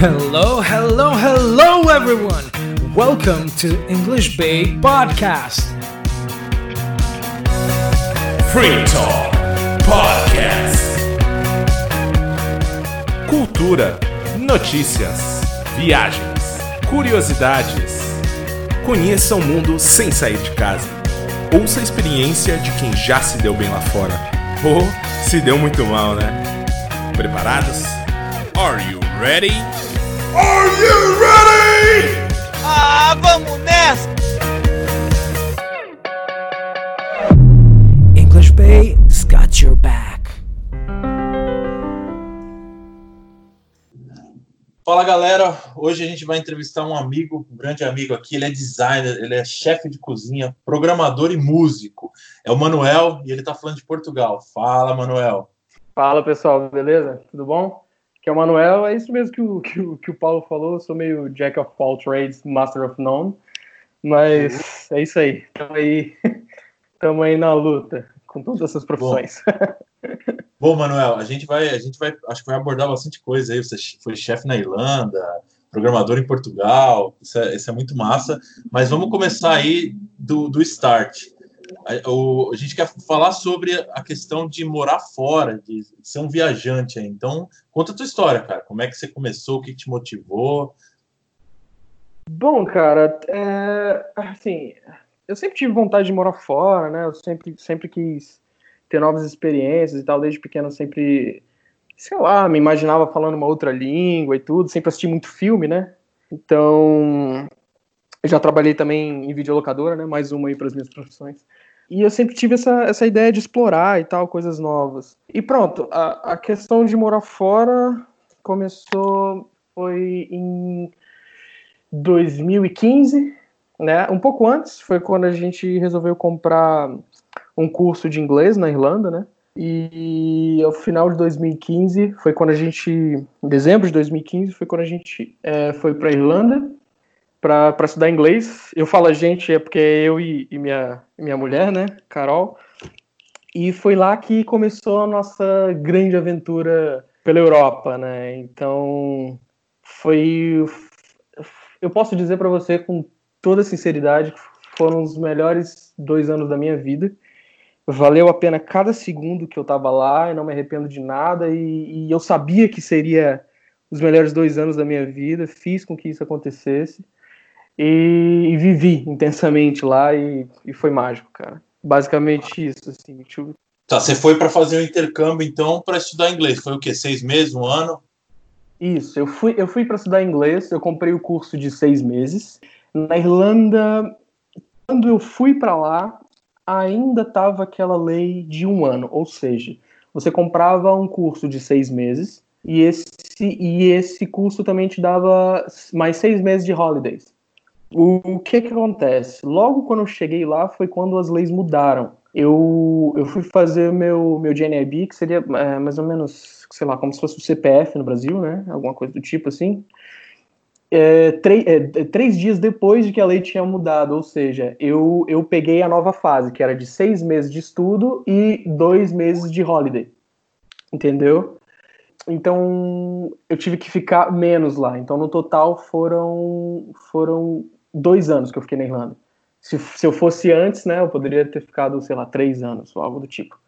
Hello, hello, hello, everyone. Welcome to English Bay Podcast. Free Talk Podcast. Cultura, notícias, viagens, curiosidades. Conheça o mundo sem sair de casa. Ouça a experiência de quem já se deu bem lá fora. Ou se deu muito mal, né? Preparados? Are you ready? Are you ready? Ah, vamos nessa! English Bay's got your back. Fala galera, hoje a gente vai entrevistar um amigo, um grande amigo aqui. Ele é designer, ele é chefe de cozinha, programador e músico. É o Manuel e ele tá falando de Portugal. Fala, Manuel. Fala pessoal, beleza? Tudo bom? Aqui é o Manuel, é isso mesmo que o, que o, que o Paulo falou, eu sou meio Jack of all trades, Master of none, mas é isso aí, estamos aí, tamo aí na luta com todas essas profissões. Bom, Manuel, a gente vai, a gente vai, acho que vai abordar bastante coisa aí. Você foi chefe na Irlanda, programador em Portugal, isso é, isso é muito massa. Mas vamos começar aí do, do start. A, o, a gente quer falar sobre a questão de morar fora, de ser um viajante aí. Então, conta a tua história, cara. Como é que você começou, o que te motivou? Bom, cara, é, assim, eu sempre tive vontade de morar fora, né? Eu sempre, sempre quis ter novas experiências e tal. Desde pequeno, sempre, sei lá, me imaginava falando uma outra língua e tudo. Sempre assisti muito filme, né? Então, eu já trabalhei também em videolocadora, né? Mais uma aí para as minhas profissões. E eu sempre tive essa, essa ideia de explorar e tal, coisas novas. E pronto, a, a questão de morar fora começou, foi em 2015, né? Um pouco antes, foi quando a gente resolveu comprar um curso de inglês na Irlanda, né? E ao final de 2015 foi quando a gente, em dezembro de 2015, foi quando a gente é, foi para Irlanda para estudar inglês. Eu falo a gente é porque é eu e, e minha, minha mulher, né, Carol. E foi lá que começou a nossa grande aventura pela Europa, né? Então foi, eu posso dizer para você com toda sinceridade que foram os melhores dois anos da minha vida. Valeu a pena cada segundo que eu estava lá, eu não me arrependo de nada e, e eu sabia que seria os melhores dois anos da minha vida. Fiz com que isso acontecesse e, e vivi intensamente lá e, e, foi mágico, cara. Basicamente isso, assim. Tá, você foi para fazer o um intercâmbio então para estudar inglês? Foi o quê? Seis meses, um ano? Isso, eu fui, eu fui para estudar inglês. Eu comprei o curso de seis meses na Irlanda. Quando eu fui para lá, ainda tava aquela lei de um ano, ou seja, você comprava um curso de seis meses e esse, e esse curso também te dava mais seis meses de holidays. O que que acontece? Logo quando eu cheguei lá foi quando as leis mudaram. Eu, eu fui fazer meu, meu GNIB, que seria é, mais ou menos, sei lá, como se fosse o CPF no Brasil, né? Alguma coisa do tipo assim. É, é, três dias depois de que a lei tinha mudado, ou seja, eu, eu peguei a nova fase, que era de seis meses de estudo e dois meses de holiday. Entendeu? Então eu tive que ficar menos lá. Então no total foram foram dois anos que eu fiquei na Irlanda. Se, se eu fosse antes, né, eu poderia ter ficado, sei lá, três anos ou algo do tipo.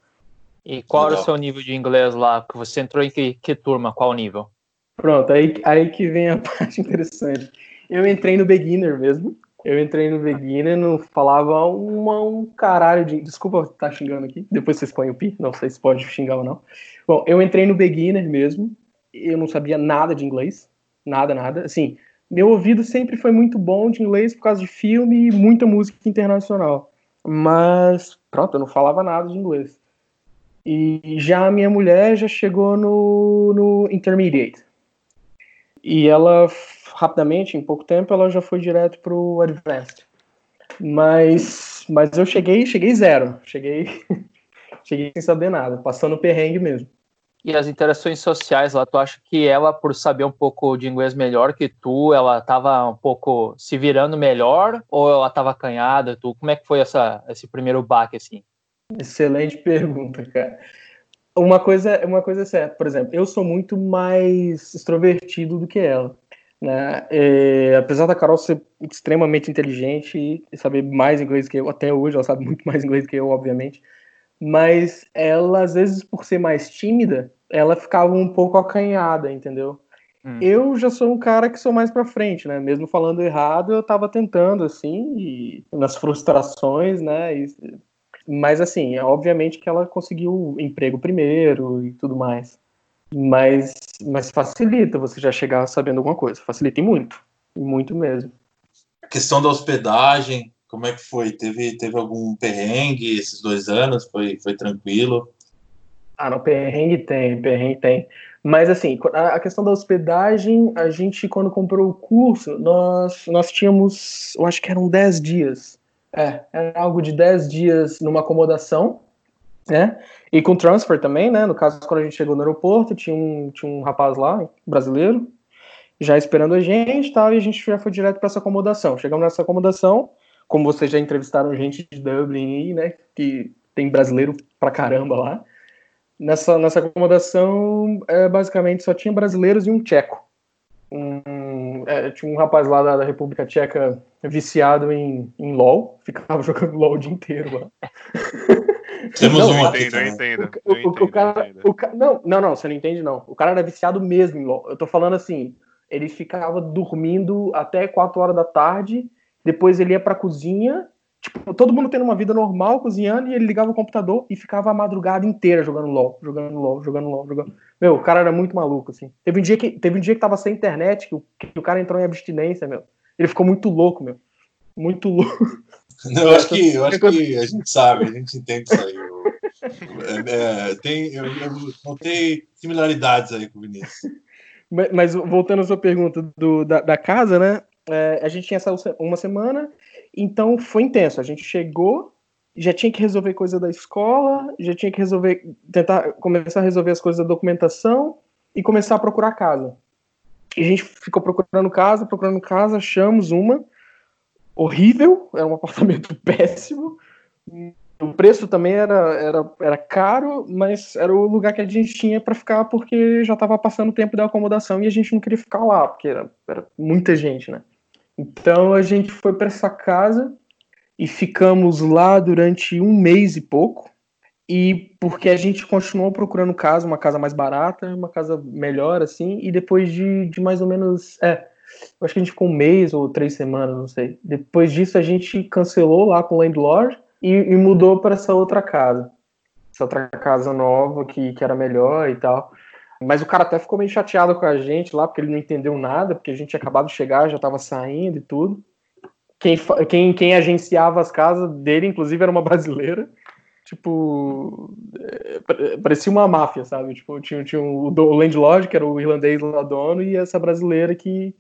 E qual Legal. era o seu nível de inglês lá? Que você entrou em que, que turma? Qual nível? Pronto, aí, aí que vem a parte interessante. Eu entrei no beginner mesmo. Eu entrei no beginner, não falava uma, um caralho de. Desculpa estar tá xingando aqui. Depois vocês põem o pi. Não sei se pode xingar ou não. Bom, eu entrei no beginner mesmo. Eu não sabia nada de inglês. Nada, nada. Assim, meu ouvido sempre foi muito bom de inglês por causa de filme e muita música internacional. Mas, pronto, eu não falava nada de inglês. E já a minha mulher já chegou no, no intermediate. E ela, rapidamente, em pouco tempo, ela já foi direto pro advanced. Mas, mas eu cheguei, cheguei zero. Cheguei, cheguei sem saber nada, passando perrengue mesmo. E as interações sociais lá, tu acha que ela, por saber um pouco de inglês melhor que tu, ela estava um pouco se virando melhor ou ela estava acanhada? Tu, como é que foi essa, esse primeiro baque assim? Excelente pergunta, cara. Uma coisa, uma coisa é certa, por exemplo, eu sou muito mais extrovertido do que ela. Né? E, apesar da Carol ser extremamente inteligente e saber mais inglês que eu, até hoje ela sabe muito mais inglês que eu, obviamente, mas ela, às vezes, por ser mais tímida, ela ficava um pouco acanhada, entendeu? Hum. Eu já sou um cara que sou mais para frente, né? Mesmo falando errado, eu tava tentando, assim, e nas frustrações, né? E, mas, assim, é obviamente que ela conseguiu emprego primeiro e tudo mais. Mas, mas facilita você já chegar sabendo alguma coisa. Facilita e muito. muito mesmo. A questão da hospedagem, como é que foi? Teve, teve algum perrengue esses dois anos? Foi, foi tranquilo? Ah, não, perrengue tem, perrengue tem. Mas assim, a questão da hospedagem, a gente, quando comprou o curso, nós, nós tínhamos, eu acho que eram 10 dias. É, era algo de 10 dias numa acomodação, né? E com transfer também, né? No caso, quando a gente chegou no aeroporto, tinha um, tinha um rapaz lá, brasileiro, já esperando a gente tal, e a gente já foi direto para essa acomodação. Chegamos nessa acomodação, como vocês já entrevistaram gente de Dublin aí, né? Que tem brasileiro pra caramba lá. Nessa, nessa acomodação, é, basicamente, só tinha brasileiros e um tcheco. Um, é, tinha um rapaz lá da, da, República Tcheca viciado em, em LOL, ficava jogando LOL o dia inteiro lá. Temos não, um entendo, eu entendo. O, o, o, cara, o cara, não, não, não, você não entende, não. O cara era viciado mesmo em LOL. Eu tô falando assim, ele ficava dormindo até 4 horas da tarde, depois ele ia pra cozinha, tipo, todo mundo tendo uma vida normal, cozinhando, e ele ligava o computador e ficava a madrugada inteira jogando LOL, jogando LOL, jogando LOL, jogando. Meu, o cara era muito maluco, assim. Teve um dia que, teve um dia que tava sem internet, que o, que o cara entrou em abstinência, meu. Ele ficou muito louco, meu. Muito louco. Não, eu acho que, eu acho que a gente sabe, a gente entende isso aí. Eu, é, é, tem, eu, eu notei similaridades aí com o Vinícius. Mas, mas voltando à sua pergunta do, da, da casa, né? É, a gente tinha essa uma semana, então foi intenso. A gente chegou, já tinha que resolver coisa da escola, já tinha que resolver, tentar começar a resolver as coisas da documentação e começar a procurar casa. E a gente ficou procurando casa, procurando casa, achamos uma horrível, era um apartamento péssimo. O preço também era, era, era caro, mas era o lugar que a gente tinha para ficar porque já estava passando o tempo da acomodação e a gente não queria ficar lá, porque era, era muita gente, né? Então a gente foi para essa casa e ficamos lá durante um mês e pouco. E porque a gente continuou procurando casa, uma casa mais barata, uma casa melhor, assim, e depois de, de mais ou menos. É, acho que a gente ficou um mês ou três semanas, não sei. Depois disso, a gente cancelou lá com o landlord e, e mudou para essa outra casa. Essa outra casa nova que, que era melhor e tal. Mas o cara até ficou meio chateado com a gente lá, porque ele não entendeu nada, porque a gente tinha acabado de chegar, já estava saindo e tudo. Quem, quem, quem agenciava as casas dele, inclusive, era uma brasileira. Tipo, é, parecia uma máfia, sabe? Tipo, tinha, tinha o, o landlord, que era o irlandês lá dono, e essa brasileira que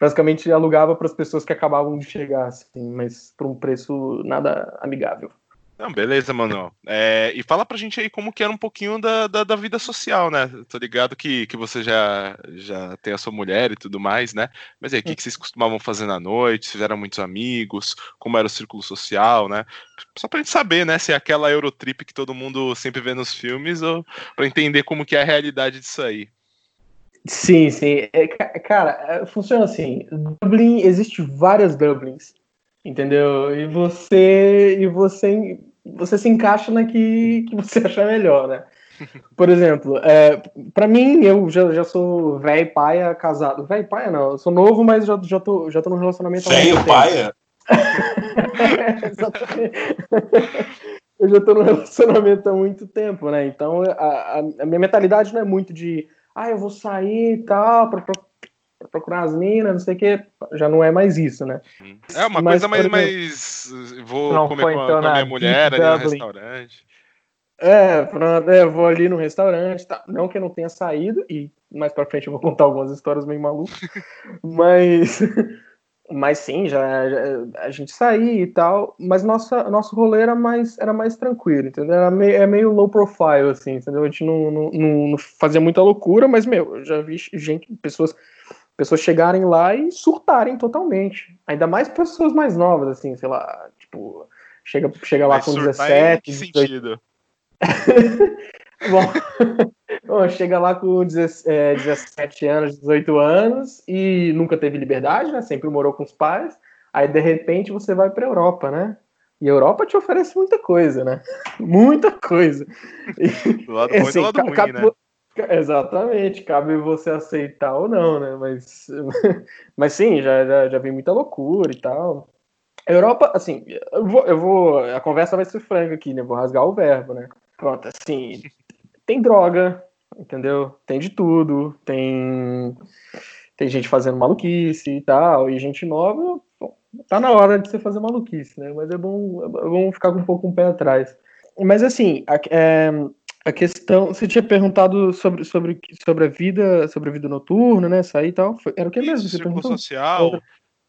basicamente alugava para as pessoas que acabavam de chegar, assim, mas por um preço nada amigável. Não, beleza, Manuel. É, e fala pra gente aí como que era um pouquinho da, da, da, vida social, né? Tô ligado que, que você já, já tem a sua mulher e tudo mais, né? Mas aí, o que, que vocês costumavam fazer na noite? Vocês eram muitos amigos? Como era o círculo social, né? Só pra gente saber, né? Se é aquela Eurotrip que todo mundo sempre vê nos filmes ou pra entender como que é a realidade disso aí. Sim, sim. É, cara, é, funciona assim. Dublin, existe várias Dublins, entendeu? E você e você você se encaixa na que, que você achar melhor, né? Por exemplo, é, para mim, eu já, já sou velho paia casado. Velho paia não, eu sou novo, mas já, já, tô, já tô num relacionamento Velho paia? Exatamente. eu já tô num relacionamento há muito tempo, né? Então a, a, a minha mentalidade não é muito de ah, eu vou sair e tal, pra, pra, pra procurar as minas, não sei o que, já não é mais isso, né? É uma Mas, coisa mais, mais vou não comer com a, então, com a minha mulher ali no restaurante. É, pronto, é, vou ali no restaurante, tá? não que eu não tenha saído, e mais pra frente eu vou contar algumas histórias meio malucas, mas mas sim, já, já, a gente saía e tal, mas nossa, nosso rolê era mais, era mais tranquilo, entendeu? Era meio, é meio low profile, assim, entendeu? A gente não, não, não, fazia muita loucura, mas, meu, eu já vi gente, pessoas, pessoas chegarem lá e surtarem totalmente. Ainda mais pessoas mais novas, assim, sei lá, tipo, chega, chega lá com 17. Em que sentido? Bom, bom, chega lá com 17 anos, 18 anos e nunca teve liberdade, né? Sempre morou com os pais. Aí de repente você vai para Europa, né? E a Europa te oferece muita coisa, né? Muita coisa. Do lado bom assim, e do lado ruim, né? Exatamente, cabe você aceitar ou não, né? Mas, mas sim, já, já, já vi muita loucura e tal. A Europa, assim, eu vou, eu vou. A conversa vai ser franca aqui, né? Vou rasgar o verbo, né? Pronto, assim, tem droga, entendeu? Tem de tudo, tem. Tem gente fazendo maluquice e tal, e gente nova, bom, tá na hora de você fazer maluquice, né? Mas é bom, é bom ficar com um pouco um pé atrás. Mas assim, a, é, a questão. Você tinha perguntado sobre, sobre, sobre a vida, sobre a vida noturna, né? Sair e tal. Foi, era o que mesmo? Você perguntou? social.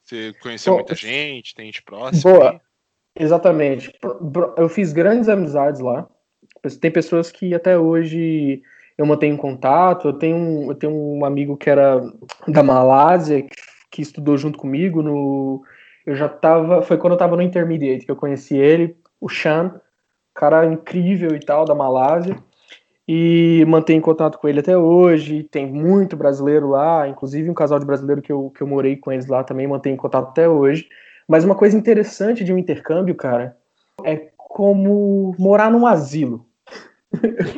Você conheceu Bom, muita gente, tem gente próxima. Boa. Exatamente. Eu fiz grandes amizades lá. Tem pessoas que até hoje eu mantenho contato. Eu tenho, eu tenho um amigo que era da Malásia, que, que estudou junto comigo no. Eu já tava. Foi quando eu tava no Intermediate que eu conheci ele, o Shan, cara incrível e tal, da Malásia e mantenho contato com ele até hoje. Tem muito brasileiro lá, inclusive um casal de brasileiro que eu, que eu morei com eles lá também mantenho contato até hoje. Mas uma coisa interessante de um intercâmbio, cara, é como morar num asilo.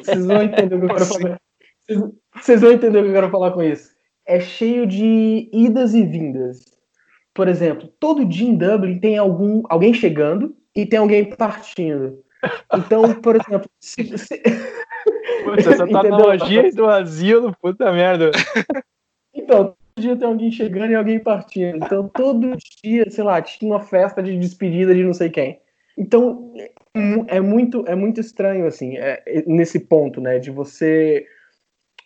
Vocês vão entender o que eu quero falar. Vocês vão entender o que eu quero falar com isso. É cheio de idas e vindas. Por exemplo, todo dia em Dublin tem algum, alguém chegando e tem alguém partindo. Então, por exemplo, se, se... Putz, essa tua analogia do asilo, puta merda. Então, todo dia tem alguém chegando e alguém partindo. Então, todo dia, sei lá, tinha uma festa de despedida de não sei quem. Então, é muito, é muito estranho, assim, é, é, nesse ponto, né, de você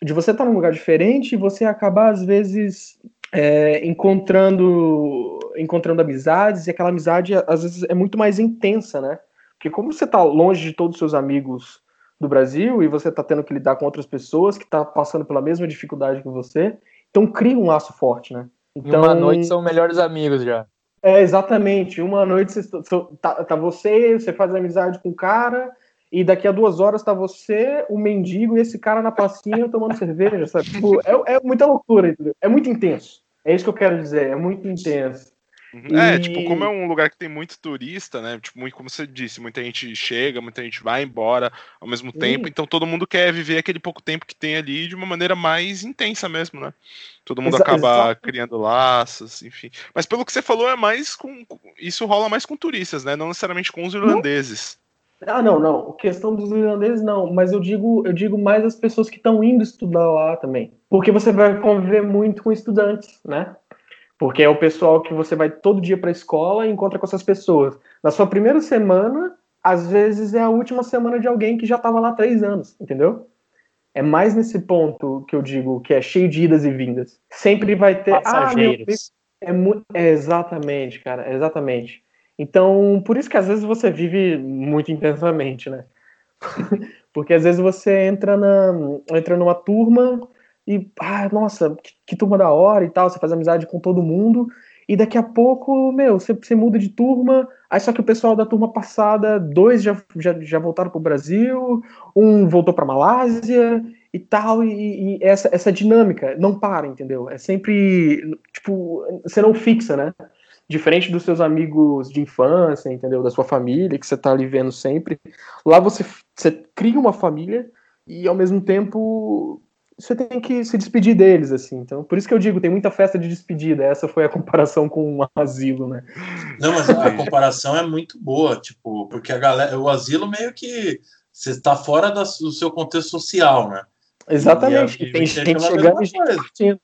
de você estar tá num lugar diferente e você acabar, às vezes, é, encontrando encontrando amizades, e aquela amizade, às vezes, é muito mais intensa, né? Porque como você está longe de todos os seus amigos do Brasil e você está tendo que lidar com outras pessoas que estão tá passando pela mesma dificuldade que você, então cria um laço forte, né? Então, uma noite são melhores amigos já. É, exatamente. Uma noite você, tá, tá você, você faz amizade com o cara, e daqui a duas horas tá você, o mendigo e esse cara na pracinha tomando cerveja, sabe? Tipo, é, é muita loucura, entendeu? É muito intenso. É isso que eu quero dizer, é muito intenso. Uhum. É, tipo, como é um lugar que tem muito turista, né? Tipo, muito, como você disse, muita gente chega, muita gente vai embora ao mesmo tempo, então todo mundo quer viver aquele pouco tempo que tem ali de uma maneira mais intensa mesmo, né? Todo mundo Exa acaba criando laços, enfim. Mas pelo que você falou, é mais com. Isso rola mais com turistas, né? Não necessariamente com os irlandeses. Não. Ah, não, não. Questão dos irlandeses, não. Mas eu digo, eu digo mais as pessoas que estão indo estudar lá também. Porque você vai conviver muito com estudantes, né? Porque é o pessoal que você vai todo dia para a escola e encontra com essas pessoas. Na sua primeira semana, às vezes é a última semana de alguém que já estava lá há três anos, entendeu? É mais nesse ponto que eu digo que é cheio de idas e vindas. Sempre vai ter. Passageiros. Ah, meu, é, é exatamente, cara, exatamente. Então, por isso que às vezes você vive muito intensamente, né? Porque às vezes você entra, na, entra numa turma e, ah, nossa, que, que, turma da hora e tal, você faz amizade com todo mundo, e daqui a pouco, meu, você, você muda de turma, aí só que o pessoal da turma passada, dois já, já, já voltaram pro Brasil, um voltou pra Malásia e tal, e, e, essa, essa dinâmica não para, entendeu? É sempre, tipo, você não fixa, né? Diferente dos seus amigos de infância, entendeu? Da sua família, que você tá ali vendo sempre. Lá você, você cria uma família e ao mesmo tempo você tem que se despedir deles, assim. Então, por isso que eu digo, tem muita festa de despedida. Essa foi a comparação com um asilo, né? Não, mas a comparação é muito boa, tipo, porque a galera, o asilo meio que você está fora do seu contexto social, né? Exatamente. E, a, e tem gente chegando e.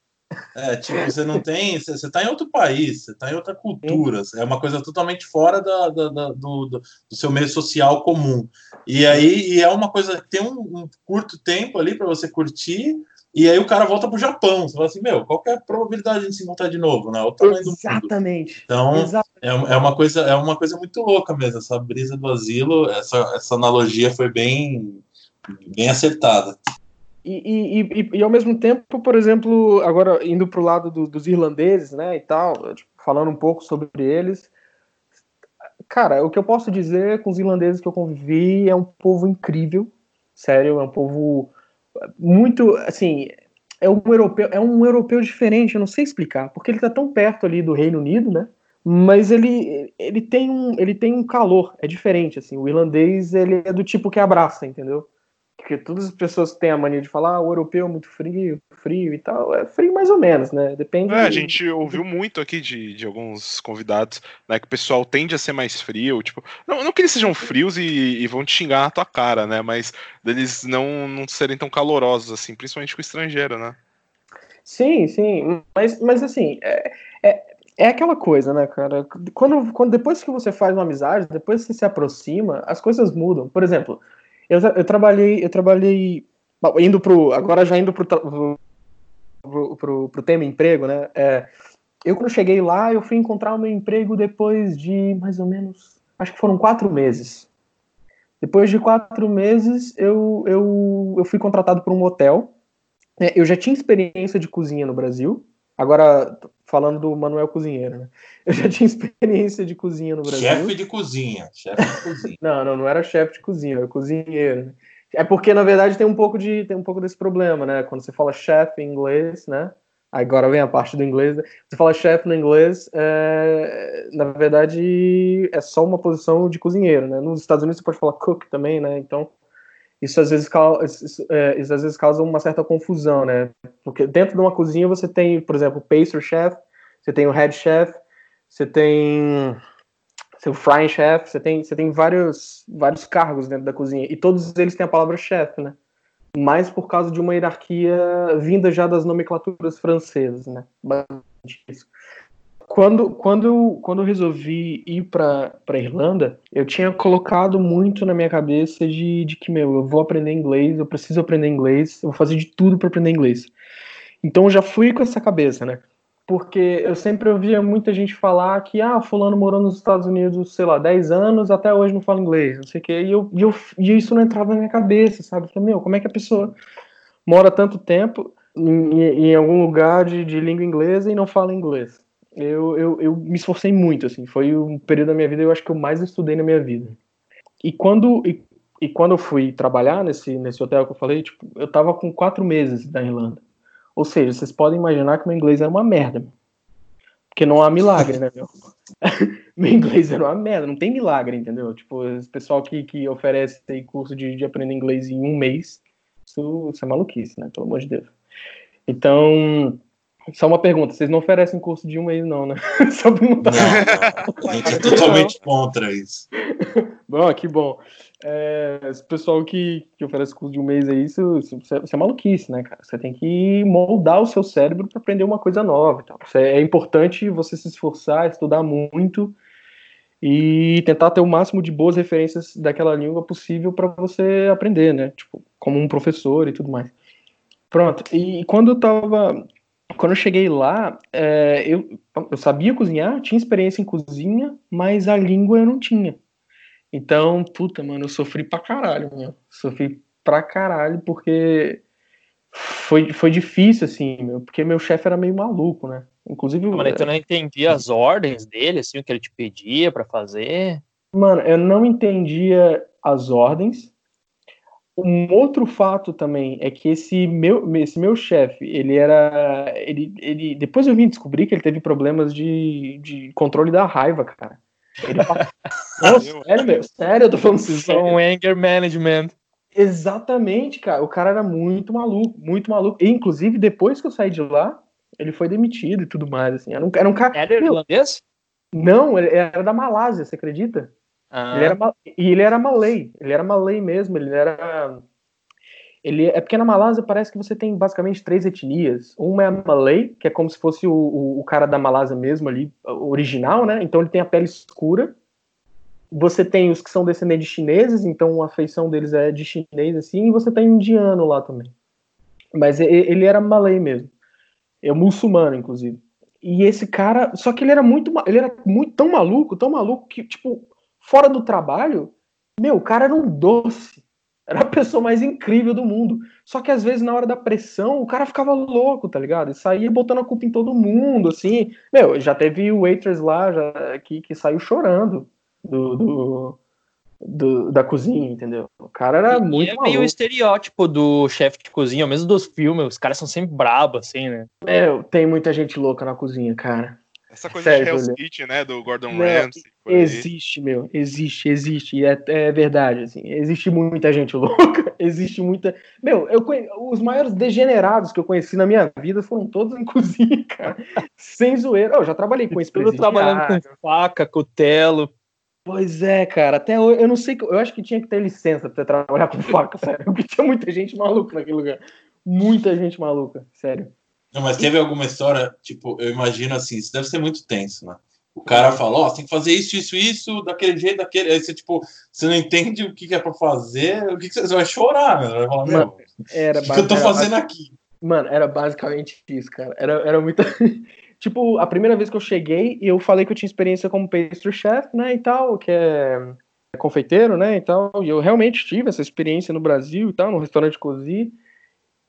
É, tipo, você não tem. Você, está em outro país, você está em outra cultura, é uma coisa totalmente fora da, da, da do, do, seu meio social comum. E aí e é uma coisa que tem um, um curto tempo ali para você curtir, e aí o cara volta pro Japão. Você fala assim, meu, qual é a probabilidade de se encontrar de novo, né? O tamanho Exatamente. do mundo. Então, Exatamente. É, é, uma coisa, é uma coisa muito louca mesmo, essa brisa do asilo, essa, essa analogia foi bem, bem acertada. E, e, e, e, ao mesmo tempo, por exemplo, agora indo para o lado do, dos irlandeses, né, e tal, tipo, falando um pouco sobre eles, cara, o que eu posso dizer com os irlandeses que eu convivi é um povo incrível, Sério, é um povo muito, assim, é um europeu, é um europeu diferente, eu não sei explicar, porque ele está tão perto ali do Reino Unido, né? Mas ele, ele, tem um, ele tem um calor, é diferente, assim. O irlandês, ele é do tipo que abraça, entendeu? Porque todas as pessoas têm a mania de falar, ah, o europeu é muito frio, frio e tal. É frio mais ou menos, né? Depende. É, a gente ouviu muito aqui de, de alguns convidados, né? Que o pessoal tende a ser mais frio. Tipo, não, não que eles sejam frios e, e vão te xingar na tua cara, né? Mas deles não, não serem tão calorosos, assim, principalmente com o estrangeiro, né? Sim, sim. Mas, mas assim, é, é, é aquela coisa, né, cara? Quando, quando depois que você faz uma amizade, depois que você se aproxima, as coisas mudam. Por exemplo, eu, eu trabalhei, eu trabalhei indo pro, agora já indo pro, pro, pro, pro tema emprego, né? É, eu quando cheguei lá, eu fui encontrar o meu emprego depois de mais ou menos, acho que foram quatro meses. Depois de quatro meses, eu, eu, eu fui contratado por um hotel. É, eu já tinha experiência de cozinha no Brasil. Agora, falando do Manuel Cozinheiro, né? Eu já tinha experiência de cozinha no Brasil. Chefe de cozinha, chefe de cozinha. não, não, não era chefe de cozinha, era cozinheiro. Né? É porque, na verdade, tem um pouco de tem um pouco desse problema, né? Quando você fala chefe em inglês, né? Agora vem a parte do inglês. Né? Você fala chefe no inglês, é... na verdade, é só uma posição de cozinheiro, né? Nos Estados Unidos você pode falar cook também, né? Então, isso às vezes, isso, é, isso às vezes causa uma certa confusão, né? Porque dentro de uma cozinha você tem, por exemplo, pastry chef, você tem o head chef, você tem seu frying chef, você tem, você tem vários, vários cargos dentro da cozinha e todos eles têm a palavra chef, né? Mais por causa de uma hierarquia vinda já das nomenclaturas francesas, né? Isso quando, quando, quando eu resolvi ir para Irlanda, eu tinha colocado muito na minha cabeça de, de que, meu, eu vou aprender inglês, eu preciso aprender inglês, eu vou fazer de tudo para aprender inglês. Então eu já fui com essa cabeça, né? Porque eu sempre ouvia muita gente falar que, ah, fulano morou nos Estados Unidos, sei lá, 10 anos, até hoje não fala inglês, não sei o quê. E, eu, e, eu, e isso não entrava na minha cabeça, sabe? Eu falei, meu, como é que a pessoa mora tanto tempo em, em algum lugar de, de língua inglesa e não fala inglês? Eu, eu, eu me esforcei muito, assim, foi um período da minha vida eu acho que eu mais estudei na minha vida. E quando, e, e quando eu fui trabalhar nesse, nesse hotel que eu falei, tipo, eu tava com quatro meses da Irlanda. Ou seja, vocês podem imaginar que meu inglês era uma merda. Porque não há milagre, né, meu? meu inglês era uma merda, não tem milagre, entendeu? Tipo, esse pessoal que, que oferece tem curso de, de aprender inglês em um mês, isso, isso é maluquice, né? Pelo amor de Deus. Então, só uma pergunta, vocês não oferecem curso de um mês, não, né? Só perguntar. Não, não, a gente é totalmente contra isso. Bom, que bom. É, esse pessoal que, que oferece curso de um mês aí, isso, isso, isso é maluquice, né, cara? Você tem que moldar o seu cérebro para aprender uma coisa nova. Então. É importante você se esforçar, estudar muito e tentar ter o máximo de boas referências daquela língua possível para você aprender, né? Tipo, como um professor e tudo mais. Pronto. E quando eu tava quando eu cheguei lá, é, eu, eu sabia cozinhar, tinha experiência em cozinha, mas a língua eu não tinha. Então, puta, mano, eu sofri pra caralho, meu. Sofri pra caralho, porque foi, foi difícil, assim, meu, porque meu chefe era meio maluco, né? Inclusive. Mano, então não entendia as ordens dele, assim, o que ele te pedia para fazer. Mano, eu não entendia as ordens, um outro fato também é que esse meu, esse meu chefe, ele era. Ele, ele, depois eu vim descobrir que ele teve problemas de, de controle da raiva, cara. Ele, Nossa, sério, meu, sério, eu tô falando isso. Um anger management. Exatamente, cara. O cara era muito maluco, muito maluco. E, inclusive, depois que eu saí de lá, ele foi demitido e tudo mais. Assim. Era um, era um cara. Era irlandês? Não, ele era da Malásia, você acredita? Ah. Ele era, e ele era malay, ele era malay mesmo, ele era. Ele, é porque na Malásia parece que você tem basicamente três etnias. Uma é a Malay, que é como se fosse o, o, o, cara da Malásia mesmo ali, original, né? Então ele tem a pele escura. Você tem os que são descendentes de chineses, então a feição deles é de chinês, assim, e você tem indiano lá também. Mas ele era Malay mesmo. É muçulmano, inclusive. E esse cara, só que ele era muito, ele era muito tão maluco, tão maluco que tipo fora do trabalho, meu, o cara era um doce. Era a pessoa mais incrível do mundo. Só que às vezes, na hora da pressão, o cara ficava louco, tá ligado? E saía botando a culpa em todo mundo, assim. Meu, já teve o waitress lá já, que, que saiu chorando do, do, do, da cozinha, entendeu? O cara era E muito é maluco. meio estereótipo do chefe de cozinha, mesmo dos filmes, os caras são sempre brabos, assim, né? Meu, tem muita gente louca na cozinha, cara. Essa coisa Sério, de Hell's. Kitchen, né? Do Gordon Não, Ramsay. por aí. Existe, meu, existe, existe, e é, é verdade, assim, existe muita gente louca, existe muita... Meu, eu conhe... os maiores degenerados que eu conheci na minha vida foram todos em cozinha, cara, sem zoeira. Eu já trabalhei com esse Tudo trabalhando com faca, cutelo. Pois é, cara, até hoje, eu não sei, eu acho que tinha que ter licença pra trabalhar com faca, sério, porque tinha muita gente maluca naquele lugar, muita gente maluca, sério. Não, mas teve alguma história, tipo, eu imagino assim, isso deve ser muito tenso, né? O cara fala, ó, você tem que fazer isso, isso, isso, daquele jeito, daquele. Aí você, tipo, você não entende o que, que é pra fazer, o que, que você, você vai chorar, né? Vai falar, meu, Mano, o Era que, que eu tô fazendo aqui? Mano, era basicamente isso, cara. Era, era muita. tipo, a primeira vez que eu cheguei, eu falei que eu tinha experiência como pastry chef, né, e tal, que é confeiteiro, né, e tal. E eu realmente tive essa experiência no Brasil e tal, no restaurante Cozi.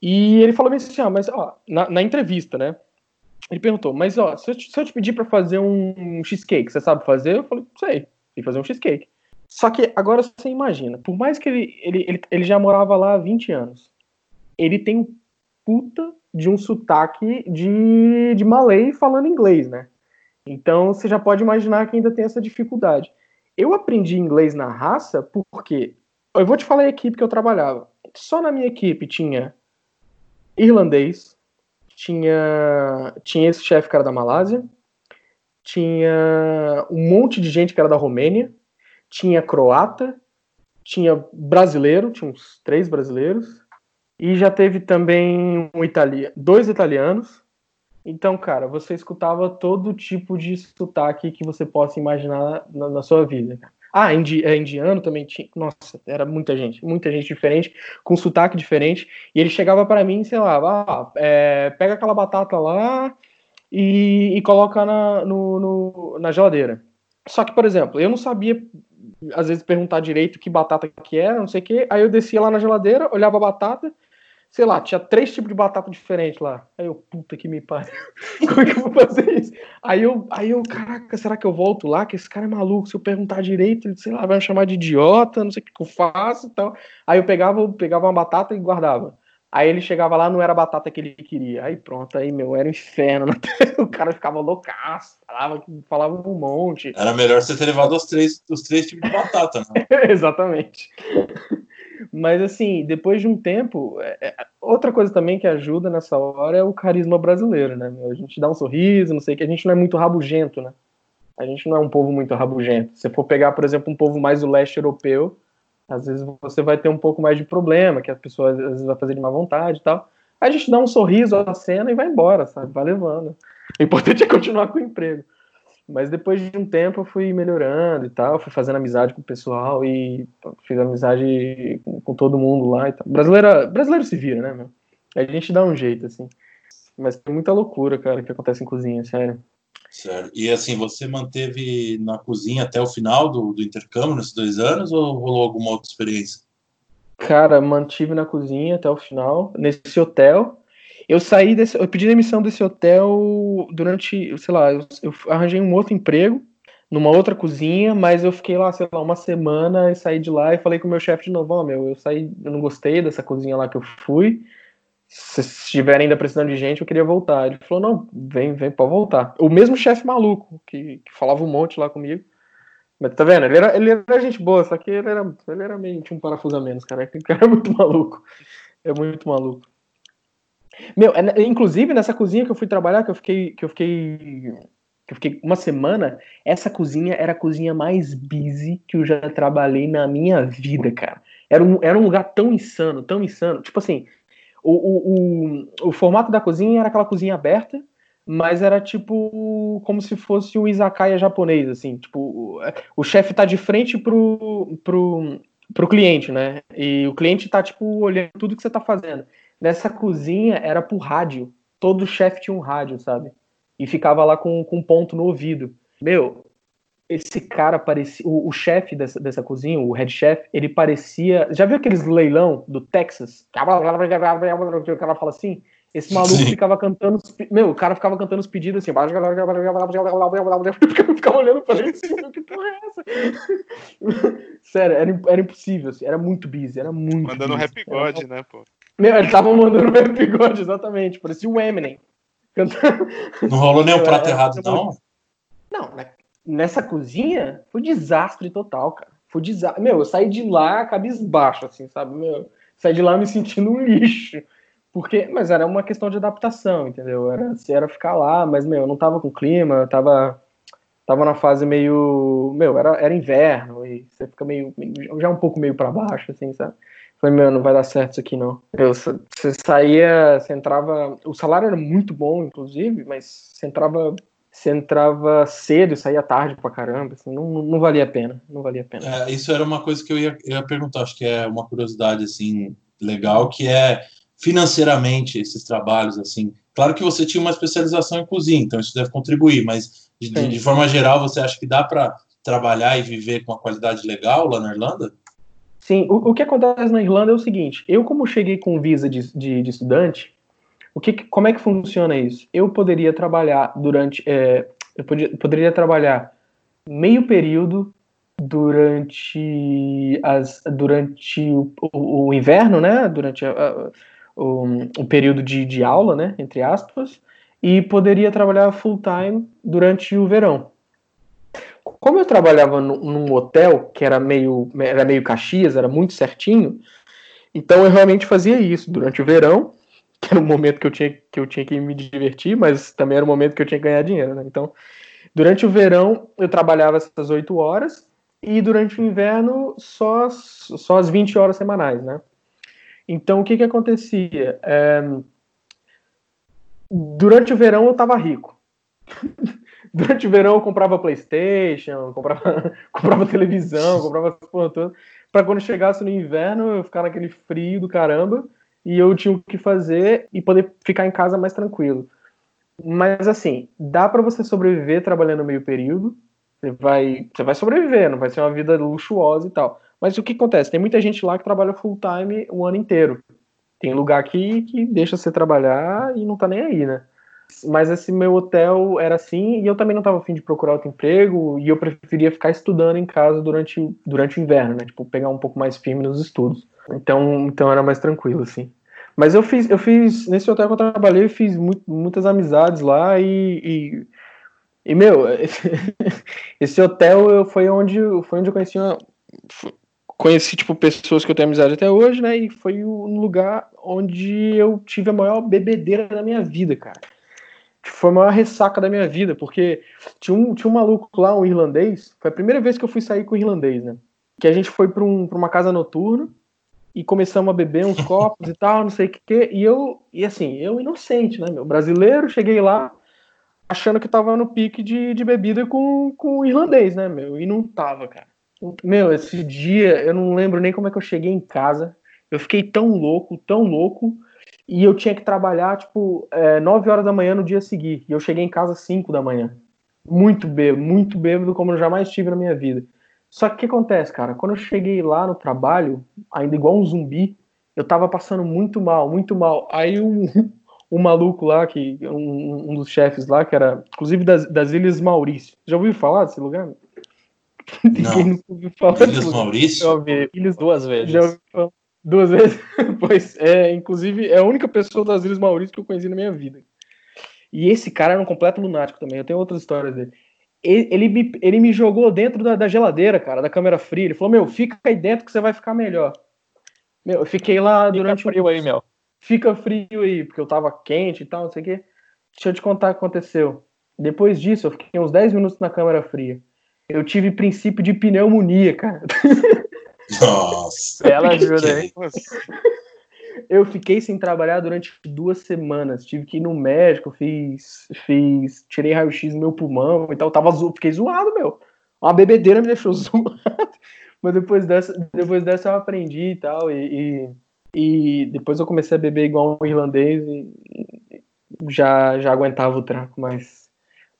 E ele falou assim, ah, mas, ó, na, na entrevista, né, ele perguntou, mas, ó, se eu te, se eu te pedir pra fazer um cheesecake, você sabe fazer? Eu falei, sei, sei fazer um cheesecake. Só que agora você imagina, por mais que ele, ele, ele, ele já morava lá há 20 anos, ele tem um puta de um sotaque de, de malay falando inglês, né? Então você já pode imaginar que ainda tem essa dificuldade. Eu aprendi inglês na raça porque eu vou te falar a equipe que eu trabalhava. Só na minha equipe tinha irlandês, tinha tinha esse chefe que era da Malásia, tinha um monte de gente que era da Romênia, tinha croata, tinha brasileiro, tinha uns três brasileiros, e já teve também um italiano, dois italianos. Então, cara, você escutava todo tipo de sotaque que você possa imaginar na, na sua vida. Ah, indi é, indiano também tinha. Nossa, era muita gente, muita gente diferente, com sotaque diferente. E ele chegava para mim, sei lá, ah, é, pega aquela batata lá e, e coloca na, no, no- na geladeira. Só que, por exemplo, eu não sabia, às vezes, perguntar direito que batata que era, não sei o quê. Aí eu descia lá na geladeira, olhava a batata, sei lá, tinha três tipos de batata diferentes lá. Aí eu, puta que me pariu, como é que eu vou fazer isso? Aí eu, aí eu, caraca, será que eu volto lá? Que esse cara é maluco, se eu perguntar direito, ele, sei lá, vai me chamar de idiota, não sei o que, que eu faço e tal. Aí eu pegava, pegava uma batata e guardava. Aí ele chegava lá, não era a batata que ele queria. Aí pronto, aí, meu, era um inferno. o cara ficava loucaço, falava, falava um monte. Era melhor você ter levado os três, os três tipos de batata, né? Exatamente. Mas assim, depois de um tempo, é- é- outra coisa também que ajuda nessa hora é o carisma brasileiro, né? A gente dá um sorriso, não sei que, a gente não é muito rabugento, né? A gente não é um povo muito rabugento. Se for pegar, por exemplo, um povo mais do leste europeu, às vezes você vai ter um pouco mais de problema, que a pessoa às vezes vai fazer de má vontade e tal. A gente dá um sorriso à cena e vai embora, sabe? Vai levando. O importante é continuar com o emprego. Mas depois de um tempo eu fui melhorando e tal, fui fazendo amizade com o pessoal e fiz amizade com, com todo mundo lá e tal. Brasileira, brasileiro se vira, né, meu? A gente dá um jeito, assim. Mas tem muita loucura, cara, que acontece em cozinha, sério. Certo. E assim, você manteve na cozinha até o final do, do intercâmbio, nesses dois anos, ou rolou alguma outra experiência? Cara, mantive na cozinha até o final, nesse hotel. Eu saí desse. Eu pedi demissão desse hotel durante, sei lá, eu, eu arranjei um outro emprego numa outra cozinha, mas eu fiquei lá, sei lá, uma semana e saí de lá e falei com o meu chefe de novo, ó, meu, eu saí, eu não gostei dessa cozinha lá que eu fui. Se estiverem ainda precisando de gente, eu queria voltar. Ele falou, não, vem, vem, pode voltar. O mesmo chefe maluco, que, que falava um monte lá comigo. Mas tá vendo? Ele era, ele era gente boa, só que ele era, ele era meio, tinha um parafuso a menos, cara. Aquele cara é muito maluco. É muito maluco. Meu, é- inclusive nessa cozinha que eu fui trabalhar, que eu fiquei, que eu fiquei, que eu fiquei uma semana, essa cozinha era a cozinha mais busy que eu já trabalhei na minha vida, cara. Era um, era um lugar tão insano, tão insano. Tipo assim, o, o, o, o formato da cozinha era aquela cozinha aberta, mas era tipo como se fosse um izakaya japonês, assim. Tipo, o, chefe tá de frente pro, pro, pro cliente, né? E o cliente tá, tipo, olhando tudo que você tá fazendo. Nessa cozinha era por rádio. Todo chefe tinha um rádio, sabe? E ficava lá com, com um ponto no ouvido. Meu, esse cara parecia. O, o chefe dessa, dessa cozinha, o head chef, ele parecia. Já viu aqueles leilão do Texas? Que ela fala assim? Esse maluco Sim. ficava cantando. Meu, o cara ficava cantando os pedidos assim. Eu ficava olhando pra ele assim, "Meu, que porra é essa? Sério, era, era impossível, assim, era muito busy, era muito. Mandando um busy. rap god, né, pô? Meu, ele tava mandando rap god, exatamente. Parecia o Eminem. Cantando. Não rolou nem o prato errado, não? Não, né? nessa cozinha foi um desastre total, cara. Foi um desastre. Meu, eu saí de lá cabisbaixo, assim, sabe? Meu, saí de lá me sentindo um lixo. Porque, mas era uma questão de adaptação, entendeu? Era, era ficar lá, mas, meu, eu não tava com clima, eu tava, tava na fase meio. Meu, era, era inverno, e você fica meio, meio- já um pouco meio pra baixo, assim, sabe? Falei, meu, não vai dar certo isso aqui, não. Eu, você saía, você entrava. O salário era muito bom, inclusive, mas você entrava você entrava cedo e saía tarde pra caramba, assim, não, não valia a pena, não valia a pena. É, isso era uma coisa que eu ia, ia perguntar, acho que é uma curiosidade assim legal, que é financeiramente esses trabalhos assim. Claro que você tinha uma especialização em cozinha, então isso deve contribuir, mas de, de- de forma geral, você acha que dá para trabalhar e viver com uma qualidade legal lá na Irlanda? Sim, o, o que acontece na Irlanda é o seguinte, eu como cheguei com visa de, de, de estudante, o que, como é que funciona isso? Eu poderia trabalhar durante, é, eu podia- poderia trabalhar meio período durante as durante o, o- o inverno, né? Durante a- a- o, o período de, de aula, né? Entre aspas, e poderia trabalhar full time durante o verão. Como eu trabalhava nu- num hotel que era meio era meio Caxias, era muito certinho, então eu realmente fazia isso durante o verão, que era um momento que eu tinha que eu tinha que me divertir, mas também era um momento que eu tinha que ganhar dinheiro, né? Então, durante o verão eu trabalhava essas oito horas e durante o inverno só só as 20 horas semanais, né? Então o que que acontecia? É, durante o verão eu tava rico. durante o verão eu comprava Playstation, comprava, comprava televisão, comprava essas porra toda, pra quando chegasse no inverno eu ficar naquele frio do caramba e eu tinha o que fazer e poder ficar em casa mais tranquilo. Mas assim, dá pra você sobreviver trabalhando meio período, você vai, você vai sobreviver, não vai ser uma vida luxuosa e tal. Mas o que acontece? Tem muita gente lá que trabalha full time o ano inteiro. Tem lugar aqui que deixa você trabalhar e não tá nem aí, né? Mas esse meu hotel era assim, e eu também não tava afim de procurar outro emprego, e eu preferia ficar estudando em casa durante, durante o inverno, né? Tipo, pegar um pouco mais firme nos estudos. Então, então era mais tranquilo, assim. Mas eu fiz, eu fiz, nesse hotel que eu trabalhei, eu fiz mu- muitas amizades lá e, e, e, meu, esse, hotel foi, onde, foi onde eu conheci uma, conheci, tipo, pessoas que eu tenho amizade até hoje, né? E foi o lugar onde eu tive a maior bebedeira da minha vida, cara. Foi a maior ressaca da minha vida, porque tinha um, tinha um maluco lá, um irlandês. Foi a primeira vez que eu fui sair com o irlandês, né? Que a gente foi pra, um, pra uma casa noturna e começamos a beber uns copos e tal, não sei o que. E eu, e assim, eu inocente, né, meu? Brasileiro, cheguei lá achando que tava no pique de, de bebida com, com o irlandês, né, meu? E não tava, cara. Meu, esse dia eu não lembro nem como é que eu cheguei em casa. Eu fiquei tão louco, tão louco. E eu tinha que trabalhar, tipo, é, 9 horas da manhã no dia seguinte. E eu cheguei em casa às 5 da manhã. Muito bêbado, muito bêbado, como eu jamais tive na minha vida. Só que o que acontece, cara? Quando eu cheguei lá no trabalho, ainda igual um zumbi, eu tava passando muito mal, muito mal. Aí um, um maluco lá, que um, um dos chefes lá, que era, inclusive das, das Ilhas Maurício. Já ouviu falar desse lugar? Ninguém nunca ouviu falar desse Ilhas lugar. Maurício? Já ouvi. Ilhas Duas vezes. já ouvi falar. Duas vezes? pois é, inclusive é a única pessoa das Ilhas Maurício que eu conheci na minha vida. E esse cara era um completo lunático também. Eu tenho outras histórias dele. Ele, ele, me, ele me jogou dentro da, da geladeira, cara, da câmera fria. Ele falou: Meu, fica aí dentro que você vai ficar melhor. Meu, eu fiquei lá Fica durante. um- frio aí, meu. Fica frio aí, porque eu tava quente e tal, não sei o quê. Deixa eu te contar o que aconteceu. Depois disso, eu fiquei uns 10 minutos na câmera fria. Eu tive princípio de pneumonia, cara. Nossa. Bela ajuda, hein? Eu fiquei sem trabalhar durante duas semanas. Tive que ir no médico, fiz. fiz tirei raio-x no meu pulmão e tal. Tava zo... Fiquei zoado, meu. Uma bebedeira me deixou zoado. Mas depois dessa, depois dessa eu aprendi e tal. E, e, e depois eu comecei a beber igual um irlandês e e já, já aguentava o tranco. Mas,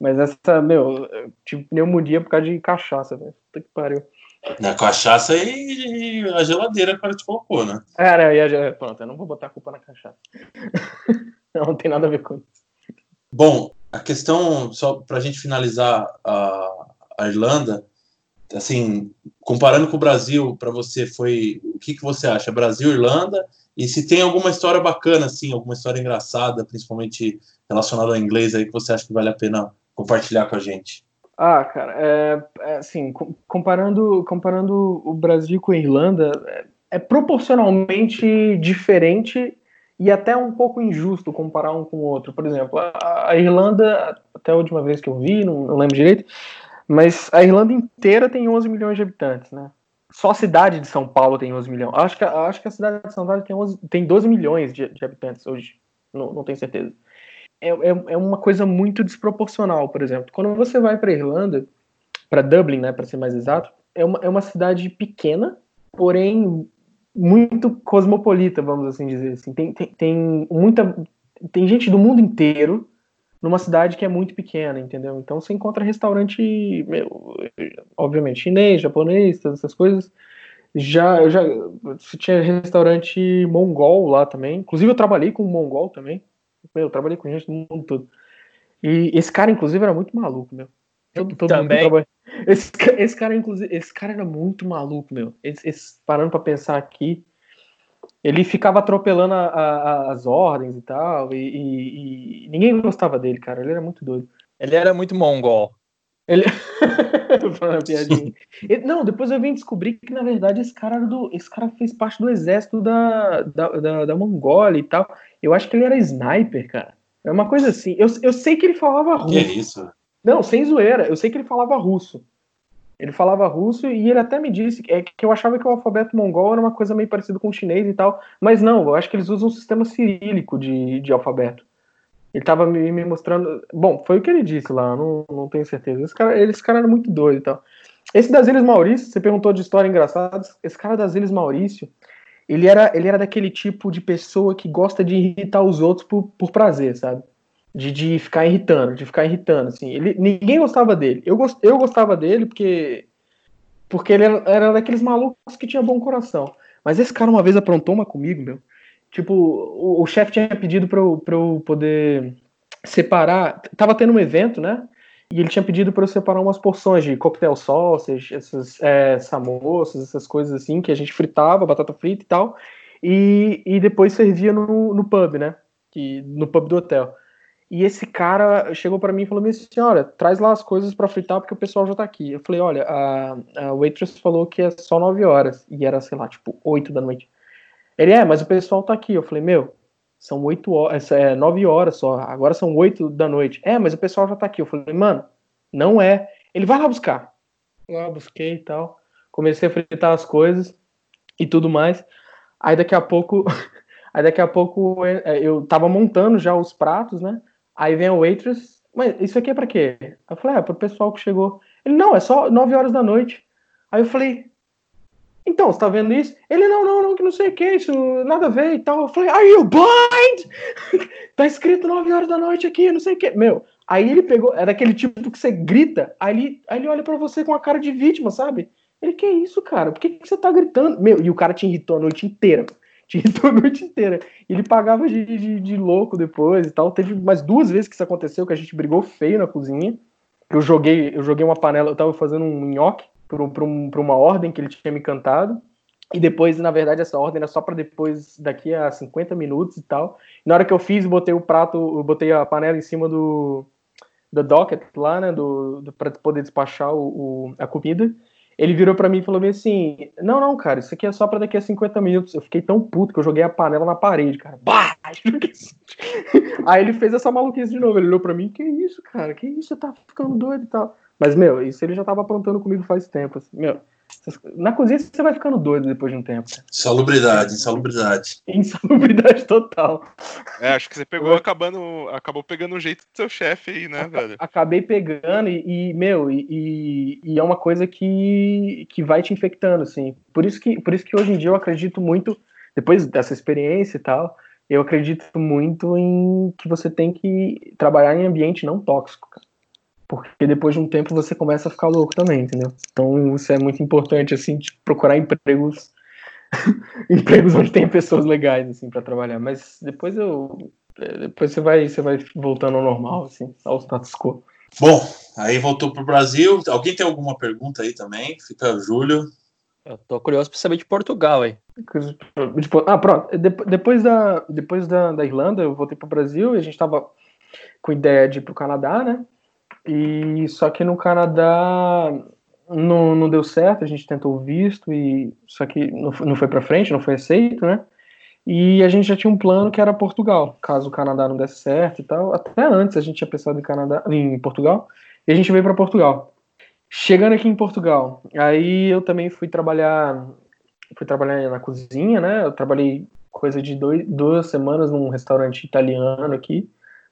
mas essa, meu, eu tive pneumonia por causa de cachaça, velho. Puta que pariu. Na cachaça e, e a geladeira que cara te colocou, né? Cara, eu ia, já- pronto, eu não vou botar a culpa na cachaça. Não, não tem nada a ver com isso. Bom, a questão, só para a gente finalizar a, a, Irlanda, assim, comparando com o Brasil, para você foi, o que, que você acha? Brasil, Irlanda, e se tem alguma história bacana, assim, alguma história engraçada, principalmente relacionada ao inglês aí, que você acha que vale a pena compartilhar com a gente? Ah, cara, é, é assim, comparando, comparando o Brasil com a Irlanda, é, é proporcionalmente diferente e até um pouco injusto comparar um com o outro. Por exemplo, a, a Irlanda, até a última vez que eu vi, não, não, lembro direito, mas a Irlanda inteira tem 11 milhões de habitantes, né? Só a cidade de São Paulo tem 11 milhões. Acho que, acho que a cidade de São Paulo tem, 11, tem 12 milhões de, de habitantes hoje, não, não tenho certeza. É, é, é, uma coisa muito desproporcional, por exemplo. Quando você vai para Irlanda, para Dublin, né, para ser mais exato, é uma, é uma cidade pequena, porém muito cosmopolita, vamos assim dizer. Assim. Tem, tem, tem, muita. Tem gente do mundo inteiro numa cidade que é muito pequena, entendeu? Então você encontra restaurante, meu, obviamente, chinês, japonês, todas essas coisas. Já, já tinha restaurante mongol lá também. Inclusive eu trabalhei com um mongol também. Meu, eu trabalhei com gente do mundo todo. E esse cara, inclusive, era muito maluco, meu. Todo, todo também. Esse, esse, cara, inclusive, esse cara era muito maluco, meu. Esse, esse, parando para pensar aqui, ele ficava atropelando a, a, as ordens e tal, e, e, e, ninguém gostava dele, cara. Ele era muito doido. Ele era muito mongol. Ele. ele... Não, depois eu vim descobrir que, na verdade, esse cara, do... esse cara fez parte do exército da, da, da, da Mongólia e tal. Eu acho que ele era sniper, cara. É uma coisa assim. Eu, eu sei que ele falava russo. Que é isso? Não, sem zoeira. Eu sei que ele falava russo. Ele falava russo e ele até me disse é, que eu achava que o alfabeto mongol era uma coisa meio parecida com o chinês e tal, mas não, eu acho que eles usam um sistema cirílico de, de alfabeto. Ele tava me, me mostrando. Bom, foi o que ele disse lá, não, não tenho certeza. Esse cara, esse cara era muito doido e tal. Esse das Ilhas Maurício, você perguntou de história engraçada. Esse cara das Ilhas Maurício, ele era, ele era daquele tipo de pessoa que gosta de irritar os outros por, por prazer, sabe? de, de ficar irritando, de ficar irritando, assim. Ele, ninguém gostava dele. Eu, gost, eu gostava dele porque porque ele era, era daqueles malucos que tinha bom coração. Mas esse cara uma vez aprontou uma comigo, meu. Tipo, o, o chefe tinha pedido pra eu, pra eu poder separar. Tava tendo um evento, né? E ele tinha pedido para eu separar umas porções de coquetel sausage, essas é, samosas, essas coisas assim, que a gente fritava, batata frita e tal. E, e depois servia no, no pub, né? Que, no pub do hotel. E esse cara chegou para mim e falou assim: olha, traz lá as coisas para fritar porque o pessoal já tá aqui. Eu falei: olha, a, a waitress falou que é só 9 horas. E era, sei lá, tipo 8 da noite. Ele é, mas o pessoal tá aqui. Eu falei: meu, são 8 horas, é 9 horas só. Agora são 8 da noite. É, mas o pessoal já tá aqui. Eu falei: mano, não é. Ele vai lá buscar. Lá busquei e tal. Comecei a fritar as coisas e tudo mais. Aí daqui a pouco. Aí daqui a pouco é, eu tava montando já os pratos, né? Aí vem a waitress, mas isso aqui é para quê? Eu falei, é pro pessoal que chegou. Ele, não, é só 9 horas da noite. Aí eu falei, então, você tá vendo isso? Ele, não, não, não, que não sei o que, isso nada a ver e tal. Eu falei, are you blind? tá escrito 9 horas da noite aqui, não sei o que. Meu, aí ele pegou, é daquele tipo que você grita, aí ele, aí ele olha para você com a cara de vítima, sabe? Ele, que isso, cara? Por que, que você tá gritando? Meu, e o cara te irritou a noite inteira tinha a noite inteira. Ele pagava de, de, de, louco depois e tal. Teve mais duas vezes que isso aconteceu, que a gente brigou feio na cozinha. Eu joguei, eu joguei uma panela, eu tava fazendo um nhoque pra, um, uma ordem que ele tinha me cantado. E depois, na verdade, essa ordem era só para depois, daqui a 50 minutos e tal. E na hora que eu fiz, botei o prato, botei a panela em cima do, do docket lá, né, do, do para poder despachar o, o, a comida ele virou para mim e falou assim: Não, não, cara, isso aqui é só para daqui a 50 minutos. Eu fiquei tão puto que eu joguei a panela na parede, cara. Bah! Aí ele fez essa maluquice de novo. Ele olhou para mim: Que isso, cara? Que isso? Você tá ficando doido e tal. Mas, meu, isso ele já tava aprontando comigo faz tempo. Assim. Meu, na cozinha você vai ficando doido depois de um tempo. Salubridade, insalubridade. Insalubridade total. É, acho que você pegou acabando, acabou pegando o jeito do seu chefe aí, né, velho? Acabei pegando e, e meu, e, e, é uma coisa que, que vai te infectando, assim. Por isso, que, por isso que hoje em dia eu acredito muito, depois dessa experiência e tal, eu acredito muito em que você tem que trabalhar em ambiente não tóxico, cara porque depois de um tempo você começa a ficar louco também, entendeu? Então isso é muito importante, assim, de procurar empregos, empregos onde tem pessoas legais, assim, para trabalhar. Mas depois eu, É, depois você vai, você vai voltando ao normal, assim, ao status quo. Bom, aí voltou para o Brasil. Alguém tem alguma pergunta aí também? Fica Júlio. Eu tô curioso para saber de Portugal aí. Ah, pronto. Depois da, depois da, da Irlanda, eu voltei para o Brasil e a gente estava com ideia de ir para o Canadá, né? E só que no Canadá não, não deu certo, a gente tentou visto e só que não, não foi para frente, não foi aceito, né? E a gente já tinha um plano que era Portugal, caso o Canadá não desse certo e tal. Até antes a gente tinha pensado em Canadá, em Portugal, e a gente veio para Portugal. Chegando aqui em Portugal, aí eu também fui trabalhar, fui trabalhar na cozinha, né? Eu trabalhei coisa de dois, duas semanas num restaurante italiano aqui,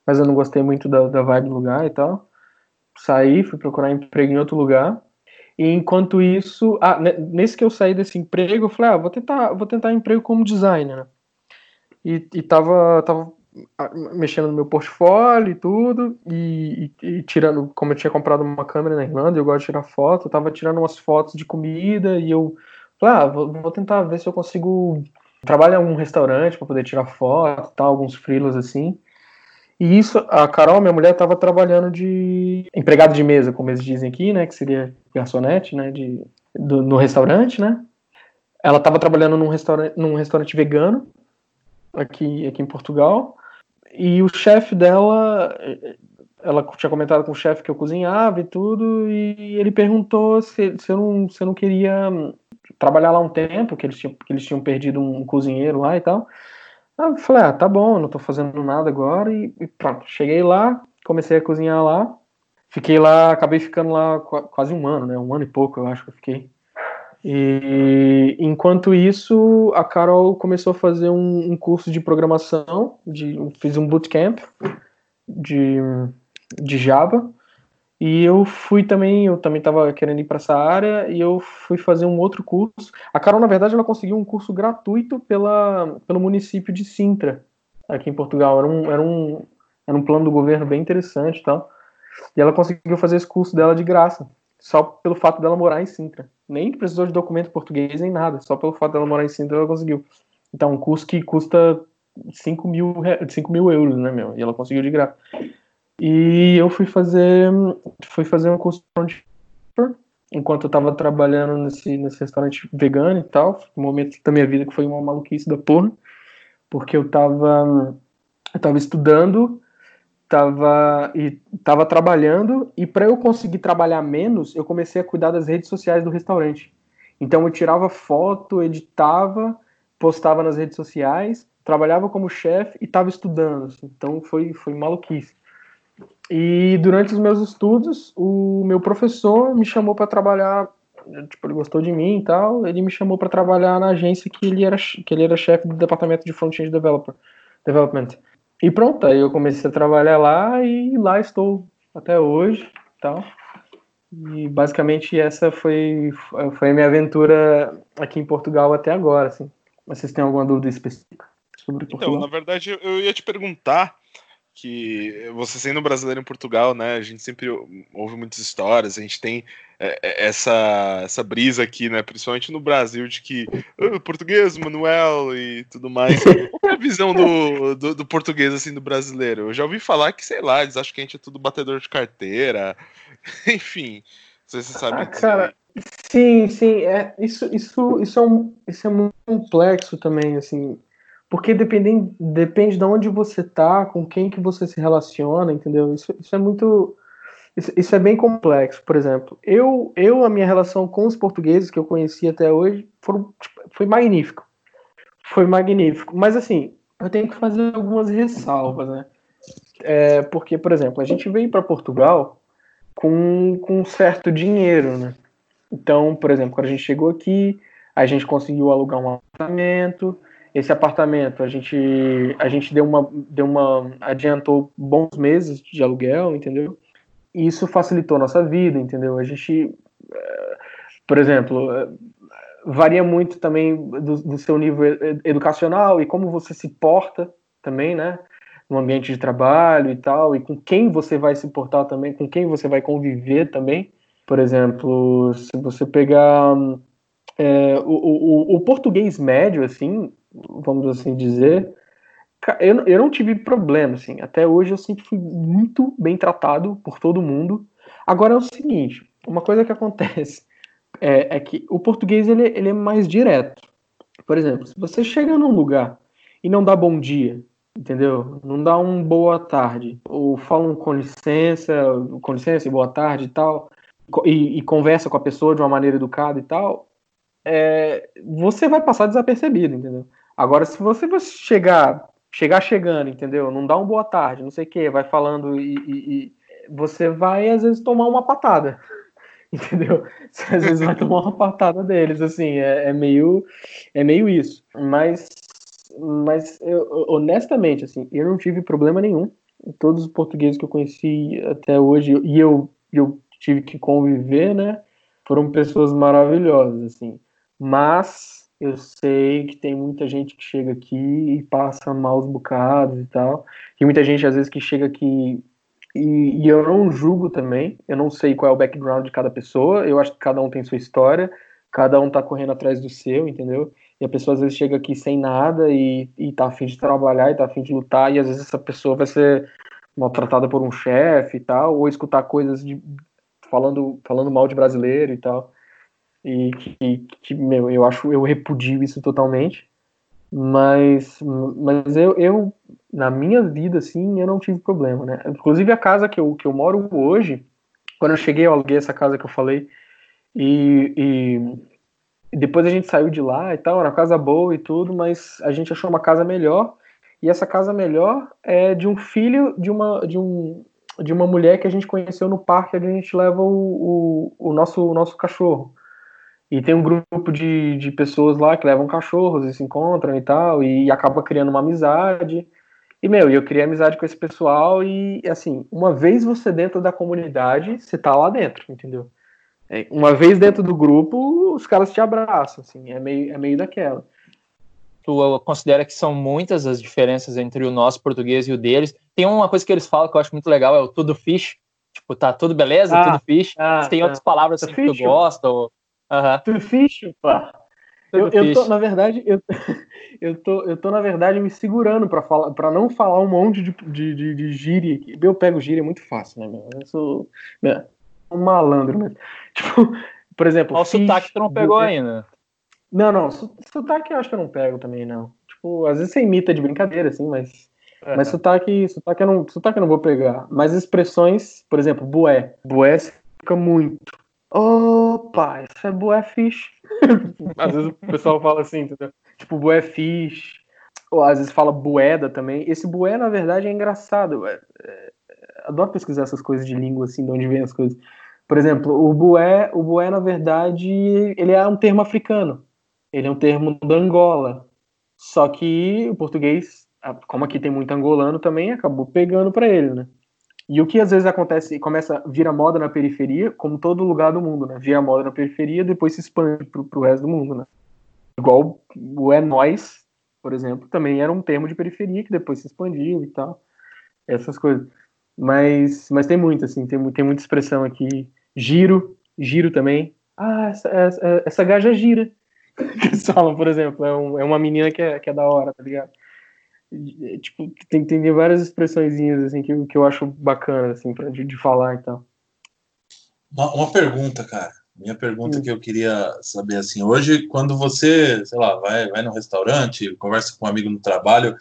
mas eu não gostei muito da, da vibe do lugar e tal. Saí, fui procurar emprego em outro lugar. E enquanto isso, ah, nesse que eu saí desse emprego, eu falei, ah, vou tentar, vou tentar emprego como designer. Né? E, e tava, tava ah, mexendo no meu portfólio e tudo, e, e, e, tirando, como eu tinha comprado uma câmera na Irlanda, eu gosto de tirar foto, eu tava tirando umas fotos de comida, e eu falei, ah, vou, vou tentar ver se eu consigo trabalhar em um restaurante para poder tirar foto, tal, alguns frilos assim. E isso, a Carol, minha mulher, estava trabalhando de empregado de mesa, como eles dizem aqui, né, que seria garçonete, né, de, do, no restaurante, né. Ela estava trabalhando num restaurante, num restaurante vegano aqui, aqui em Portugal. E o chefe dela, ela tinha comentado com o chefe que eu cozinhava e tudo, e ele perguntou se, se, eu, não, se eu não queria trabalhar lá um tempo, que eles tinham, que eles tinham perdido um cozinheiro lá e tal. Eu falei, ah, tá bom, não tô fazendo nada agora, e, e pronto. Cheguei lá, comecei a cozinhar lá, fiquei lá, acabei ficando lá quase um ano, né? Um ano e pouco, eu acho que eu fiquei. E enquanto isso, a Carol começou a fazer um, um curso de programação, de, fiz um bootcamp de, de Java. E eu fui também, eu também estava querendo ir para essa área e eu fui fazer um outro curso. A Carol, na verdade, ela conseguiu um curso gratuito pela, pelo município de Sintra, aqui em Portugal. Era um, era um, era um plano do governo bem interessante e tal. E ela conseguiu fazer esse curso dela de graça, só pelo fato dela morar em Sintra nem precisou de documento português nem nada, só pelo fato dela morar em Sintra ela conseguiu. Então, um curso que custa 5 mil, 5 mil euros, né, meu? E ela conseguiu de graça. E eu fui fazer, fui fazer um curso de enquanto eu estava trabalhando nesse, nesse restaurante vegano e tal. Um momento da minha vida que foi uma maluquice da porra, porque eu estava eu tava estudando tava e tava trabalhando e para eu conseguir trabalhar menos, eu comecei a cuidar das redes sociais do restaurante. Então eu tirava foto, editava, postava nas redes sociais, trabalhava como chefe e estava estudando. Assim. Então foi foi maluquice. E durante os meus estudos, o meu professor me chamou para trabalhar, tipo, ele gostou de mim e tal, ele me chamou para trabalhar na agência que ele era que ele era chefe do departamento de front-end developer, development. E pronto, aí eu comecei a trabalhar lá e lá estou até hoje, tal. E basicamente essa foi foi a minha aventura aqui em Portugal até agora, assim. Vocês têm alguma dúvida específica sobre então, Portugal? Então, na verdade, eu ia te perguntar que você sendo brasileiro em Portugal, né, a gente sempre ouve muitas histórias, a gente tem é, é, essa, essa brisa aqui, né, principalmente no Brasil, de que oh, português, Manuel e tudo mais. Qual é a visão do, do, do, português, assim, do brasileiro? Eu já ouvi falar que, sei lá, eles acham que a gente é tudo batedor de carteira, enfim, não sei se você sabe ah, Cara, sim, sim, é, isso, isso, isso, é um, isso é muito complexo também, assim, porque depende, depende de onde você tá, com quem que você se relaciona, entendeu? Isso, isso é muito. Isso, isso, é bem complexo. Por exemplo, eu, eu, a minha relação com os portugueses que eu conheci até hoje foram, tipo, foi magnífico. Foi magnífico. Mas assim, eu tenho que fazer algumas ressalvas, né? É, porque, por exemplo, a gente veio para Portugal com, com um certo dinheiro, né? Então, por exemplo, quando a gente chegou aqui, a gente conseguiu alugar um apartamento esse apartamento a gente a gente deu uma deu uma adiantou bons meses de aluguel, entendeu? E isso facilitou a nossa vida, entendeu? A gente, eh, por exemplo, eh, varia muito também do, do seu nível educacional e como você se porta também, né? No ambiente de trabalho e tal, e com quem você vai se portar também, com quem você vai conviver também. Por exemplo, se você pegar é, o, o, o português médio, assim, vamos assim dizer, Eu, eu não tive problema, assim. Até hoje eu sempre fui muito bem tratado por todo mundo. Agora é o seguinte, uma coisa que acontece é, é que o português ele, ele é mais direto. Por exemplo, se você chega num lugar e não dá bom dia, entendeu? Não dá um boa tarde, ou fala um com licença, com licença e boa tarde e tal, e, e conversa com a pessoa de uma maneira educada e tal, é, você vai passar desapercebido, entendeu? Agora, se você chegar, chegar chegando, entendeu? Não dá um boa tarde, não sei o que, vai falando e, e, e você vai às vezes tomar uma patada entendeu? Você às vezes vai tomar uma patada deles, assim, é, é, meio, é meio isso. Mas, mas eu, honestamente, assim, eu não tive problema nenhum. Todos os portugueses que eu conheci até hoje, e eu, eu tive que conviver, né, foram pessoas maravilhosas, assim. Mas eu sei que tem muita gente que chega aqui e passa maus bocados e tal. Tem muita gente, às vezes, que chega aqui e, e, eu não julgo também, eu não sei qual é o background de cada pessoa, eu acho que cada um tem sua história, cada um tá correndo atrás do seu, entendeu? E a pessoa às vezes chega aqui sem nada e, e tá afim de trabalhar e tá afim de lutar, e às vezes essa pessoa vai ser maltratada por um chefe e tal, ou escutar coisas de, falando, falando mal de brasileiro e tal. E que, que, meu, eu acho, eu repudio isso totalmente. Mas, mas eu, eu, na minha vida, assim, eu não tive problema, né? Inclusive a casa que eu, que eu moro hoje, quando eu cheguei, eu aluguei essa casa que eu falei, e, e depois a gente saiu de lá e tal, era uma casa boa e tudo, mas a gente achou uma casa melhor, e essa casa melhor é de um filho de uma, de um, de uma mulher que a gente conheceu no parque onde a gente leva o, o, o nosso, o nosso cachorro. E tem um grupo de, de pessoas lá que levam cachorros e se encontram e tal, e acaba criando uma amizade. E, meu, eu criei amizade com esse pessoal e, assim, uma vez você dentro da comunidade, você tá lá dentro, entendeu? É, uma vez dentro do grupo, os caras te abraçam, assim, é meio, é meio daquela. Tu considera que são muitas as diferenças entre o nosso português e o deles? Tem uma coisa que eles falam que eu acho muito legal, é o tudo fish. Tipo, tá tudo beleza, ah, tudo fish. Ah, tem tá. outras palavras assim, que tu gosta, ou Uhum. Tu ficha, pá. Eu, eu tô, na verdade, eu, eu, tô, eu tô, na verdade, me segurando pra, falar, pra não falar um monte de, de, de, de gíria. Eu pego gíria muito fácil, né, meu? Eu sou né, um malandro, né? Tipo, por exemplo. o sotaque tu não pegou ainda. Não, não. Sotaque eu acho que eu não pego também, não. Tipo, às vezes você imita de brincadeira, assim, mas. É. Mas sotaque, sotaque, eu não, sotaque eu não vou pegar. Mas expressões, por exemplo, bué. Bué fica muito. Opa, isso é bué fish. às vezes o pessoal fala assim, entendeu? Tipo, bué fish. Ou às vezes fala bueda também. Esse bué, na verdade, é engraçado. É, é, adoro pesquisar essas coisas de língua, assim, de onde vem as coisas. Por exemplo, o bué, o bué, na verdade, ele é um termo africano. Ele é um termo da Angola. Só que o português, como aqui tem muito angolano também, acabou pegando para ele, né? E o que às vezes acontece, começa, vira moda na periferia, como todo lugar do mundo, né? Vira moda na periferia, depois se expande pro, pro resto do mundo, né? Igual o é nós, por exemplo, também era um termo de periferia que depois se expandiu e tal. Essas coisas. Mas, mas tem muito, assim, tem, tem muita expressão aqui. Giro, giro também. Ah, essa, essa, essa gaja gira. Que eles falam, por exemplo, é, um, é uma menina que é, que é da hora, tá ligado? Tipo, tem, tem várias expressõezinhas assim que, que eu acho bacana assim para de, de, falar e tal. Uma, uma pergunta, cara. Minha pergunta hum. que eu queria saber assim, hoje quando você, sei lá, vai vai no restaurante, conversa com um amigo no trabalho,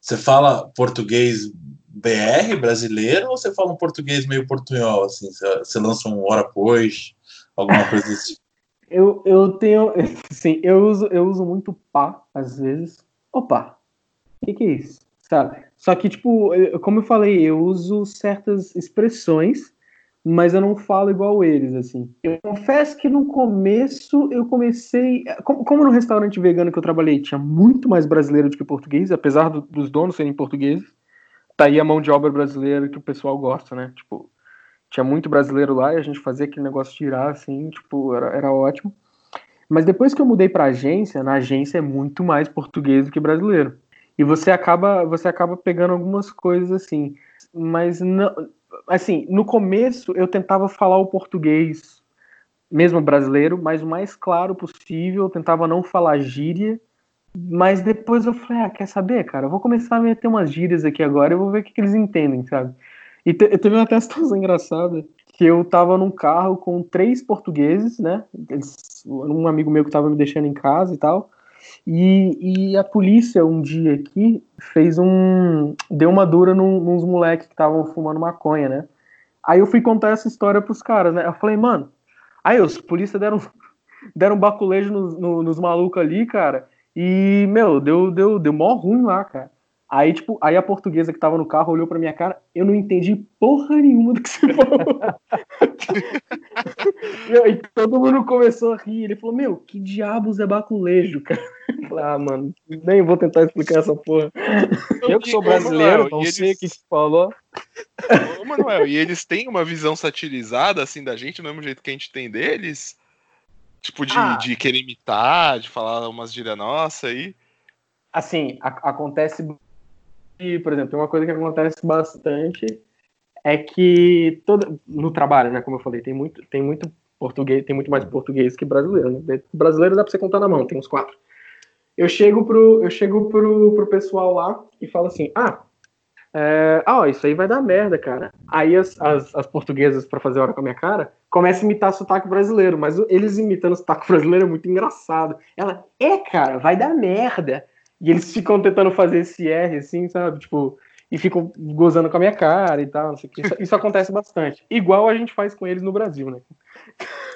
você fala português BR brasileiro ou você fala um português meio portunhol assim, você, você lança um hora pois, alguma coisa desse tipo? Eu, eu tenho, sim, eu uso, eu uso muito pá às vezes. Opa, que, que é isso? Sabe? Só que, tipo, como eu falei, eu uso certas expressões, mas eu não falo igual eles, assim. Eu confesso que no começo eu comecei. Como, no restaurante vegano que eu trabalhei tinha muito mais brasileiro do que português, apesar do, dos donos serem portugueses, tá aí a mão de obra brasileira que o pessoal gosta, né? Tipo, tinha muito brasileiro lá e a gente fazia aquele negócio girar, assim, tipo, era, era ótimo. Mas depois que eu mudei pra agência, na agência é muito mais português do que brasileiro. E você acaba, você acaba pegando algumas coisas assim. Mas não, assim, no começo eu tentava falar o português mesmo brasileiro, mas o mais claro possível, eu tentava não falar gíria Mas depois eu falei, ah, quer saber, cara? Eu vou começar a meter umas gírias aqui agora e vou ver o que, que eles entendem, sabe? E te, teve uma situação engraçada que eu tava num carro com três portugueses, né? Eles, um amigo meu que tava me deixando em casa e tal. E, e a polícia um dia aqui fez um. deu uma dura num, nos moleques que estavam fumando maconha, né? Aí eu fui contar essa história pros caras, né? Eu falei, mano. Aí os polícia deram, deram um baculejo nos, no, nos malucos ali, cara. E, meu, deu, deu, deu mó ruim lá, cara. Aí, tipo, aí a portuguesa que tava no carro olhou pra minha cara, eu não entendi porra nenhuma do que você falou. e todo mundo começou a rir. Ele falou, meu, que diabos é baculejo, cara? Eu falei, ah, mano, nem vou tentar explicar essa porra. Eu que sou brasileiro, não sei o que você falou. Ô, Manuel, e eles têm uma visão satirizada, assim, da gente, do mesmo jeito que a gente tem deles? Tipo, de, ah. de querer imitar, de falar umas gírias nossa aí? Assim, a, acontece e, por exemplo, uma coisa que acontece bastante é que todo, no trabalho, né, como eu falei, tem muito, tem muito português, tem muito mais português que brasileiro. Né? Brasileiro dá para você contar na mão, tem uns quatro. Eu chego pro, eu chego pro, pro pessoal lá e falo assim, ah, é, ah, isso aí vai dar merda, cara. Aí as, as, as portuguesas, para fazer hora com a minha cara, começam a imitar sotaque brasileiro, mas eles imitando sotaque brasileiro é muito engraçado. Ela, é, cara, vai dar merda. E eles ficam tentando fazer esse R, assim, sabe? Tipo, e ficam gozando com a minha cara e tal, isso, isso, acontece bastante. Igual a gente faz com eles no Brasil, né?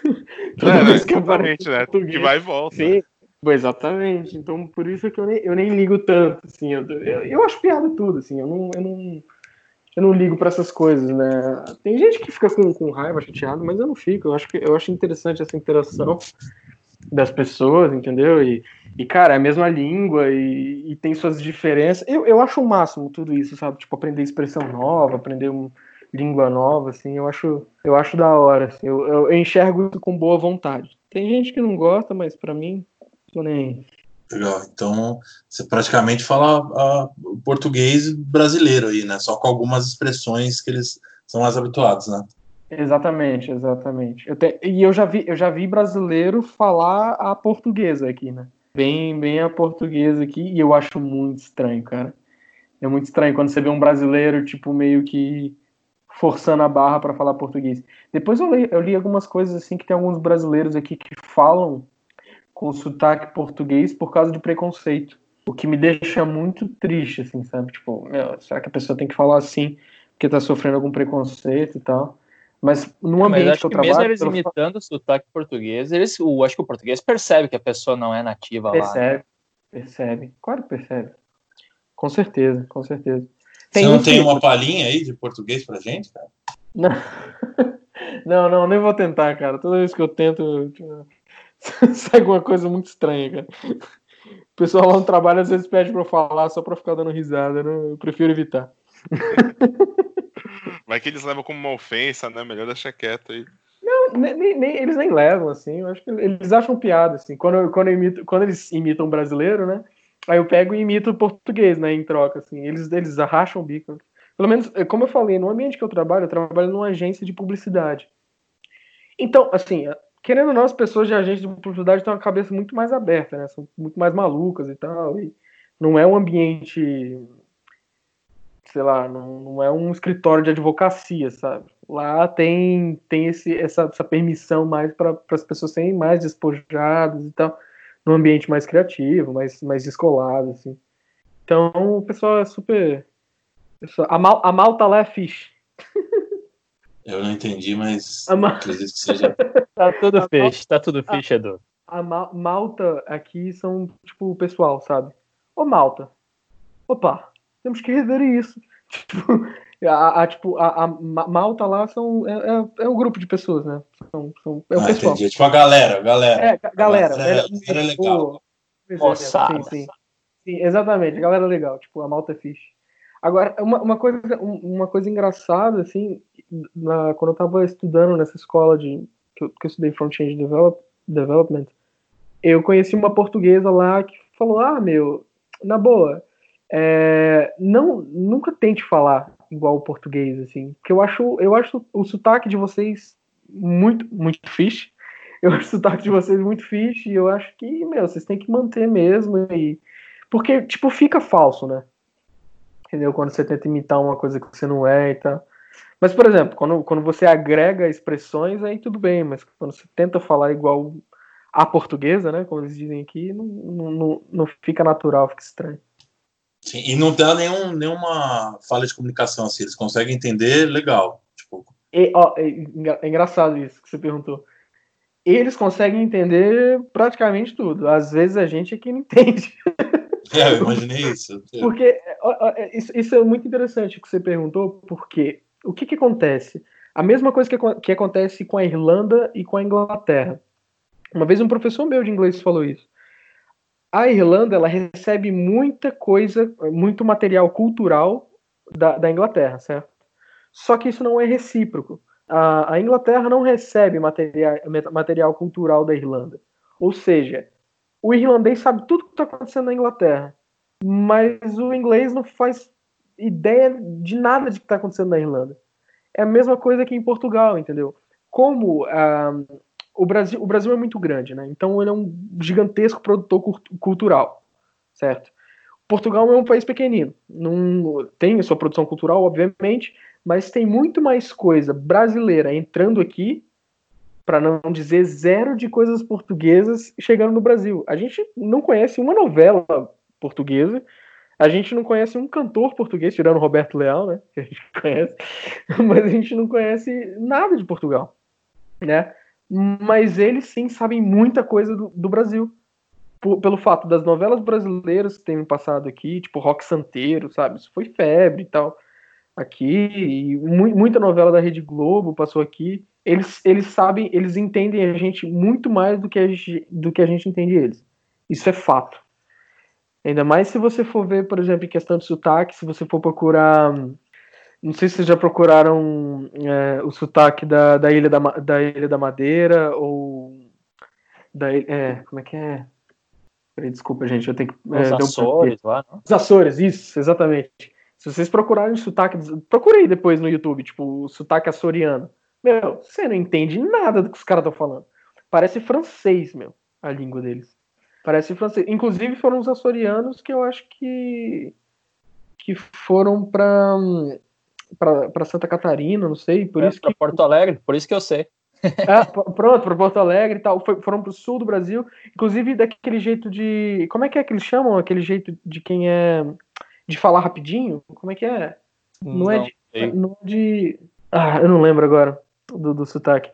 Toda é, vez que aparece né? Que vai e volta. Sim, exatamente. Então, por isso que eu nem, eu nem ligo tanto, assim. Eu, eu, eu acho piada tudo, assim. Eu não, eu não, eu não ligo para essas coisas, né? Tem gente que fica com, com raiva, chateado, mas eu não fico. Eu acho, que, eu acho interessante essa interação das pessoas, entendeu? E, e, cara, é a mesma língua e, e, tem suas diferenças. Eu, eu acho o máximo tudo isso, sabe? Tipo, aprender expressão nova, aprender uma língua nova, assim, eu acho, eu acho da hora. Assim, eu, eu, eu, enxergo isso com boa vontade. Tem gente que não gosta, mas para mim, tô nem. Legal. Então, você praticamente fala uh, português brasileiro aí, né? Só com algumas expressões que eles são mais habituados, né? Exatamente, exatamente. Eu te... E eu já vi, eu já vi brasileiro falar a portuguesa aqui, né? Bem, bem a portuguesa aqui, e eu acho muito estranho, cara. É muito estranho quando você vê um brasileiro, tipo, meio que forçando a barra para falar português. Depois eu li, eu li algumas coisas assim que tem alguns brasileiros aqui que falam com sotaque português por causa de preconceito. O que me deixa muito triste, assim, sabe? Tipo, meu, será que a pessoa tem que falar assim porque tá sofrendo algum preconceito e tal? Mas no ambiente mas acho que eu trabalho. Mesmo eles imitando o sotaque português, eles, o, acho que o português percebe que a pessoa não é nativa percebe, lá. Né? Percebe, claro que percebe. Com certeza, com certeza. Tem Você não tem uma palhinha aí de português pra gente, cara? Não. não, não, nem vou tentar, cara. Toda vez que eu tento, sai alguma coisa muito estranha, cara. O pessoal lá no trabalho às vezes pede pra eu falar só pra ficar dando risada, né? Eu prefiro evitar. Vai que eles levam como uma ofensa, né? Melhor deixar quieto aí. Não, nem, nem, eles nem levam, assim. Eu acho que eles acham piada, assim. Quando, quando, imito, quando eles imitam um brasileiro, né? Aí eu pego e imito o português, né? Em troca, assim. Eles, eles arracham o bico. Pelo menos, é, como eu falei, no ambiente que eu trabalho, eu trabalho numa agência de publicidade. Então, assim, querendo ou não, as pessoas de agência de publicidade têm uma cabeça muito mais aberta, né? São muito mais malucas e tal. E não é um ambiente sei lá, não, não é um escritório de advocacia, sabe? Lá tem, tem esse, essa, essa permissão mais para as pessoas serem mais despojadas e tal, num ambiente mais criativo, mais, mais descolado, assim. Então o pessoal é super. A, mal, a malta lá é fish. Eu não entendi, mas a ma... acredito que seja. tá tudo fish, tá tudo fish, Edu. A, a Malta aqui são, tipo, o pessoal, sabe? Ô Malta, opa, temos que rever isso. Tipo, a, a, tipo, a, a Malta lá são, é, é, é, um grupo de pessoas, né? São, são, é o ah, pessoal. Entendi. Tipo a galera, galera. É, galera. galera, é, é legal. Moçada. Sim, sim. sim, exatamente. Galera legal. Tipo, a Malta é fixe. Agora, uma, uma, coisa, uma coisa engraçada, assim, na, quando eu tava estudando nessa escola de que eu, que eu estudei Front-End Develop, Development, eu conheci uma portuguesa lá que falou, ah, meu, na boa, é, não, nunca tente falar igual o português, assim, porque eu acho, eu acho o sotaque de vocês muito, muito fixe, eu acho o sotaque de vocês muito fixe e eu acho que, meu, vocês têm que manter mesmo. E... Porque, tipo, fica falso, né? Entendeu? Quando você tenta imitar uma coisa que você não é e tal. Mas, por exemplo, quando, quando você agrega expressões, aí tudo bem, mas quando você tenta falar igual a portuguesa, né? Como eles dizem aqui, não, não, não fica natural, fica estranho. Sim, e não dá nenhum, nenhuma falha de comunicação, assim, eles conseguem entender legal. Tipo... E, ó, é, engraçado isso que você perguntou. Eles conseguem entender praticamente tudo. Às vezes a gente é que não entende. É, eu imaginei isso. Porque ó, ó, é, isso, isso, é muito interessante que você perguntou, porque o que, que acontece? A mesma coisa que, que acontece com a Irlanda e com a Inglaterra. Uma vez um professor meu de inglês falou isso. A Irlanda ela recebe muita coisa, muito material cultural da, da Inglaterra, certo? Só que isso não é recíproco. A, a Inglaterra não recebe material, material cultural da Irlanda. Ou seja, o irlandês sabe tudo que está acontecendo na Inglaterra, mas o inglês não faz ideia de nada de que está acontecendo na Irlanda. É a mesma coisa que em Portugal, entendeu? Como ah, o Brasil, o Brasil é muito grande, né? Então ele é um gigantesco produtor cultural, certo? Portugal é um país pequenino, não tem a sua produção cultural, obviamente, mas tem muito mais coisa brasileira entrando aqui, para não dizer zero de coisas portuguesas chegando no Brasil. A gente não conhece uma novela portuguesa, a gente não conhece um cantor português, tirando Roberto Leal, né? Que a gente conhece, mas a gente não conhece nada de Portugal, né? Mas eles sim sabem muita coisa do, do Brasil. Pelo fato das novelas brasileiras que têm passado aqui, tipo Rock Santeiro, sabe? Isso foi febre e tal. Aqui, e mu muita novela da Rede Globo passou aqui. Eles, eles sabem, eles entendem a gente muito mais do que a gente, do que a gente entende eles. Isso é fato. Ainda mais se você for ver, por exemplo, em questão de sotaque, se você for procurar não sei se vocês já procuraram é, o sotaque da, da, ilha da, da Ilha da Madeira ou da é, como é que é? Peraí, desculpa, gente, eu tenho que. É, Os Açores um... lá, não? Os Açores, isso, exatamente. Se vocês procurarem sotaque. Procurei depois no YouTube, tipo, o sotaque açoriano. Meu, você não entende nada do que os caras estão falando. Parece francês, meu, a língua deles. Parece francês. Inclusive foram os açorianos que eu acho que. que foram para para Santa Catarina, não sei, por é, isso que Porto Alegre, por isso que eu sei. é, pronto, para Porto Alegre e tal, Foi, foram para o sul do Brasil, inclusive daquele jeito de, como é que é que eles chamam aquele jeito de quem é de falar rapidinho? Como é que é? Não, é não é de, não de, ah, eu não lembro agora do, do sotaque.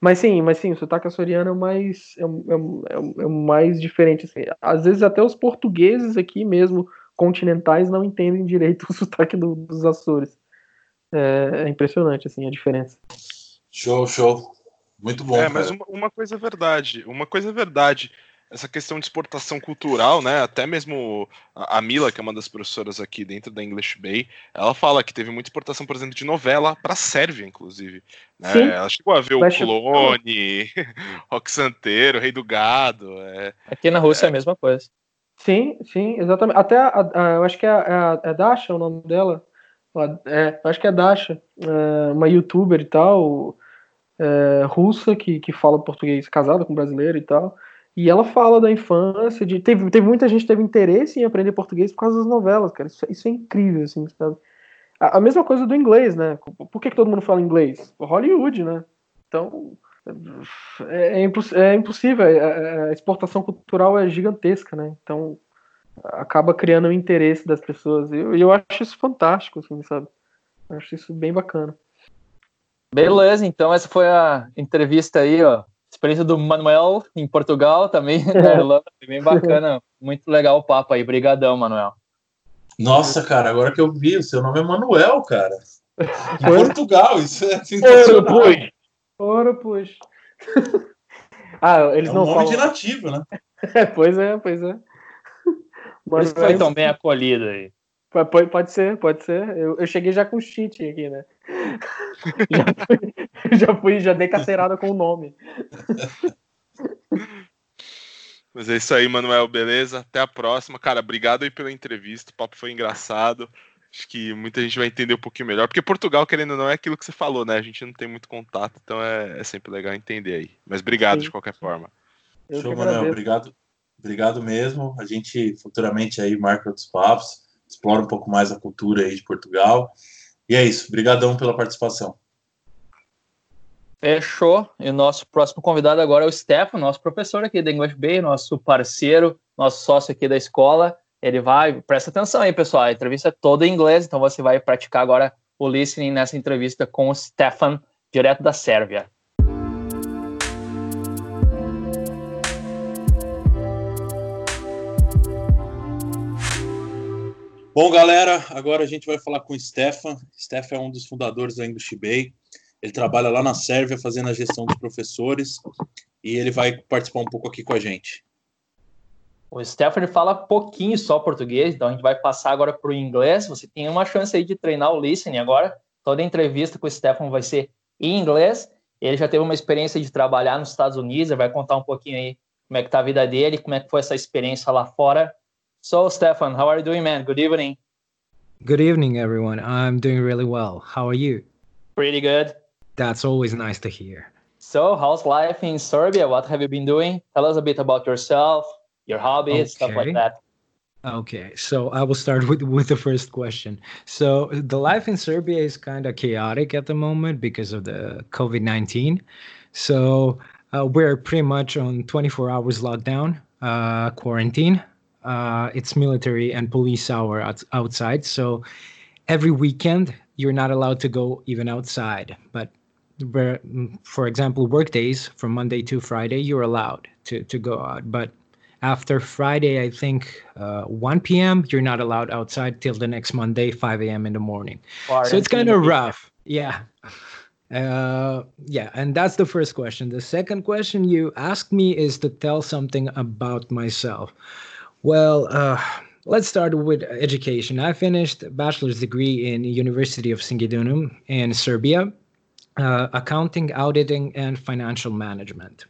Mas sim, mas sim, o sotaque açoriano é o mais, é, é, é, é mais diferente. Assim. Às vezes até os portugueses aqui mesmo, continentais, não entendem direito o sotaque do, dos Açores é, é impressionante assim a diferença. Show, show. Muito bom. É, mas uma, uma, coisa é verdade. Uma coisa é verdade. Essa questão de exportação cultural, né? Até mesmo a, Mila, que é uma das professoras aqui dentro da English Bay, ela fala que teve muita exportação, por exemplo, de novela para a Sérvia, inclusive. Né? Sim. Ela chegou a ver o Clone, Rock Santeiro, Rei do Gado. É, aqui na Rússia é, é a mesma coisa. Sim, sim, exatamente. Até a, a, eu acho que é a, a Dasha, o nome dela. É, acho que é Dasha, é, uma youtuber e tal, é, russa, que, que fala português, casada com brasileiro e tal. E ela fala da infância, de teve, teve muita gente que teve interesse em aprender português por causa das novelas, cara. Isso, isso é incrível, assim, sabe? A, a, mesma coisa do inglês, né? Por que, que todo mundo fala inglês? Hollywood, né? Então, é, é, é impossível. É, é, a exportação cultural é gigantesca, né? Então, acaba criando o interesse das pessoas. E eu, eu acho isso fantástico, assim, sabe? Eu acho isso bem bacana. Beleza, então essa foi a entrevista aí, ó. Experiência do Manuel em Portugal também, na Irlanda, bem bacana. Muito legal o papo aí. Brigadão, Manuel. Nossa, cara, agora que eu vi, o seu nome é Manuel, cara. Em Portugal, isso é sensacional. Ora, pois. Ora, pois. ah, eles é um não nome falam... de nativo, né? pois é, pois é. Por isso foi tão bem acolhido aí. Pode, pode ser, pode ser. Eu, eu cheguei já com cheat aqui, né? já, fui, já fui, já dei caceirada com o nome. Mas é isso aí, Manuel, beleza? Até a próxima. Cara, obrigado aí pela entrevista. O papo foi engraçado. Acho que muita gente vai entender um pouquinho melhor, porque Portugal, querendo ou não, é aquilo que você falou, né? A gente não tem muito contato, então é, é sempre legal entender aí. Mas obrigado Sim. de qualquer forma. Eu Show, Manuel. Obrigado, obrigado mesmo. A gente futuramente aí marca outros papos, explora um pouco mais a cultura aí de Portugal. E é isso. Obrigadão pela participação. Fechou. E nosso próximo convidado agora é o Stefan, nosso professor aqui da English Bay, nosso parceiro, nosso sócio aqui da escola ele vai, presta atenção aí, pessoal, a entrevista é toda em inglês, então você vai praticar agora o listening nessa entrevista com o Stefan, direto da Sérvia. Bom, galera, agora a gente vai falar com o Stefan. Stefan é um dos fundadores da English Bay. Ele trabalha lá na Sérvia fazendo a gestão dos professores e ele vai participar um pouco aqui com a gente. O Stephanie fala pouquinho só português, então a gente vai passar agora para o inglês. Você tem uma chance aí de treinar o listening agora. Toda entrevista com o Stefan vai ser em inglês. Ele já teve uma experiência de trabalhar nos Estados Unidos, ele vai contar um pouquinho aí como é que tá a vida dele, como é que foi essa experiência lá fora. So, Stefan, how are you doing, man? Good evening. Good evening, everyone. I'm doing really well. How are you? Pretty good. That's always nice to hear. So, how's life in Serbia? What have you been doing? Tell us a bit about yourself, your hobbies, okay. stuff like that. Okay, so I will start with with the first question. So the life in Serbia is kind of chaotic at the moment because of the COVID nineteen. So uh, we're pretty much on twenty four hours lockdown, uh, quarantine. Uh, it's military and police hour out, outside. So every weekend you're not allowed to go even outside. But for example, workdays from Monday to Friday you're allowed to to go out, but after Friday, I think uh, 1 p.m. You're not allowed outside till the next Monday, 5 a.m. in the morning. so it's kind of rough. Yeah. Uh, yeah, and that's the first question. The second question you asked me is to tell something about myself. Well, uh, let's start with education. I finished bachelor's degree in University of Singidunum in Serbia, uh, accounting, auditing, and financial management.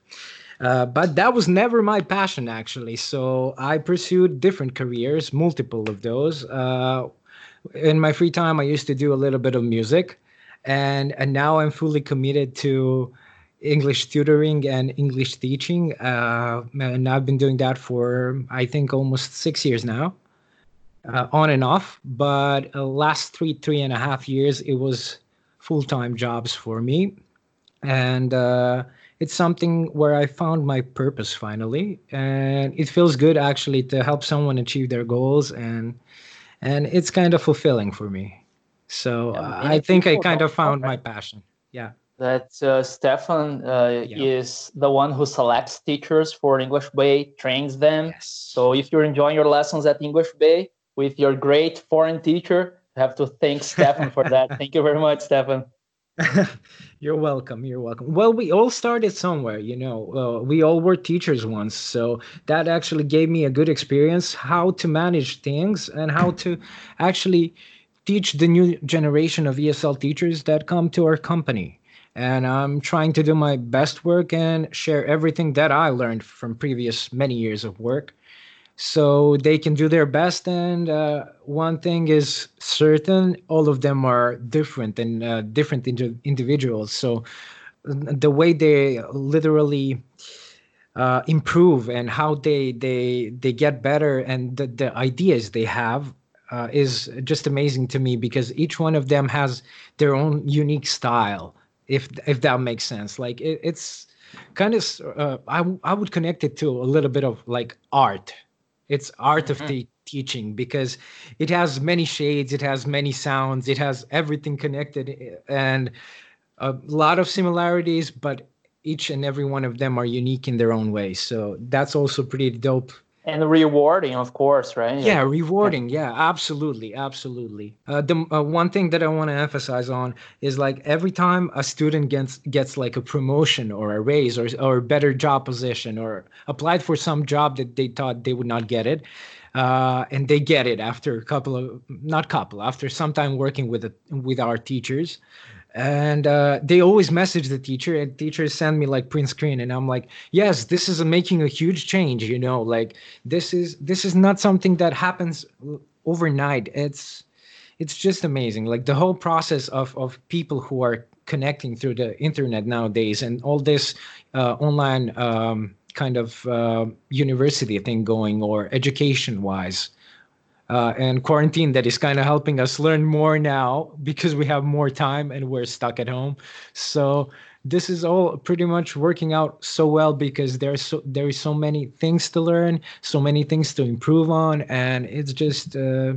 Uh, but that was never my passion, actually. So I pursued different careers, multiple of those. Uh, in my free time, I used to do a little bit of music, and and now I'm fully committed to English tutoring and English teaching. Uh, and I've been doing that for I think almost six years now, uh, on and off. But uh, last three three and a half years, it was full time jobs for me, and uh, it's something where I found my purpose finally, and it feels good actually to help someone achieve their goals, and and it's kind of fulfilling for me. So yeah, I think I kind of found my passion. Yeah. That uh, Stefan uh, yeah. is the one who selects teachers for English Bay, trains them. Yes. So if you're enjoying your lessons at English Bay with your great foreign teacher, you have to thank Stefan for that. Thank you very much, Stefan. you're welcome. You're welcome. Well, we all started somewhere, you know. Uh, we all were teachers once, so that actually gave me a good experience how to manage things and how to actually teach the new generation of ESL teachers that come to our company. And I'm trying to do my best work and share everything that I learned from previous many years of work. So they can do their best and uh, one thing is certain all of them are different and uh, different ind- individuals. So the way they literally uh, improve and how they they they get better and the, the ideas they have uh, is just amazing to me because each one of them has their own unique style if if that makes sense. Like it, it's kind of uh, I, I would connect it to a little bit of like art. It's art of mm-hmm. the teaching because it has many shades it has many sounds it has everything connected and a lot of similarities but each and every one of them are unique in their own way. So that's also pretty dope and rewarding of course right? Yeah, yeah. rewarding. Yeah. yeah, absolutely absolutely. Uh, the uh, one thing that i want to emphasize on is like every time a student gets gets like a promotion or a raise or or a better job position or applied for some job that they thought they would not get it uh, and they get it after a couple of not couple after some time working with it with our teachers and uh, they always message the teacher and teachers send me like print screen and i'm like yes this is a, making a huge change you know like this is this is not something that happens overnight it's it's just amazing. Like the whole process of of people who are connecting through the internet nowadays and all this uh, online um, kind of uh, university thing going or education wise uh, and quarantine that is kind of helping us learn more now because we have more time and we're stuck at home so this is all pretty much working out so well because there's so there is so many things to learn so many things to improve on and it's just uh,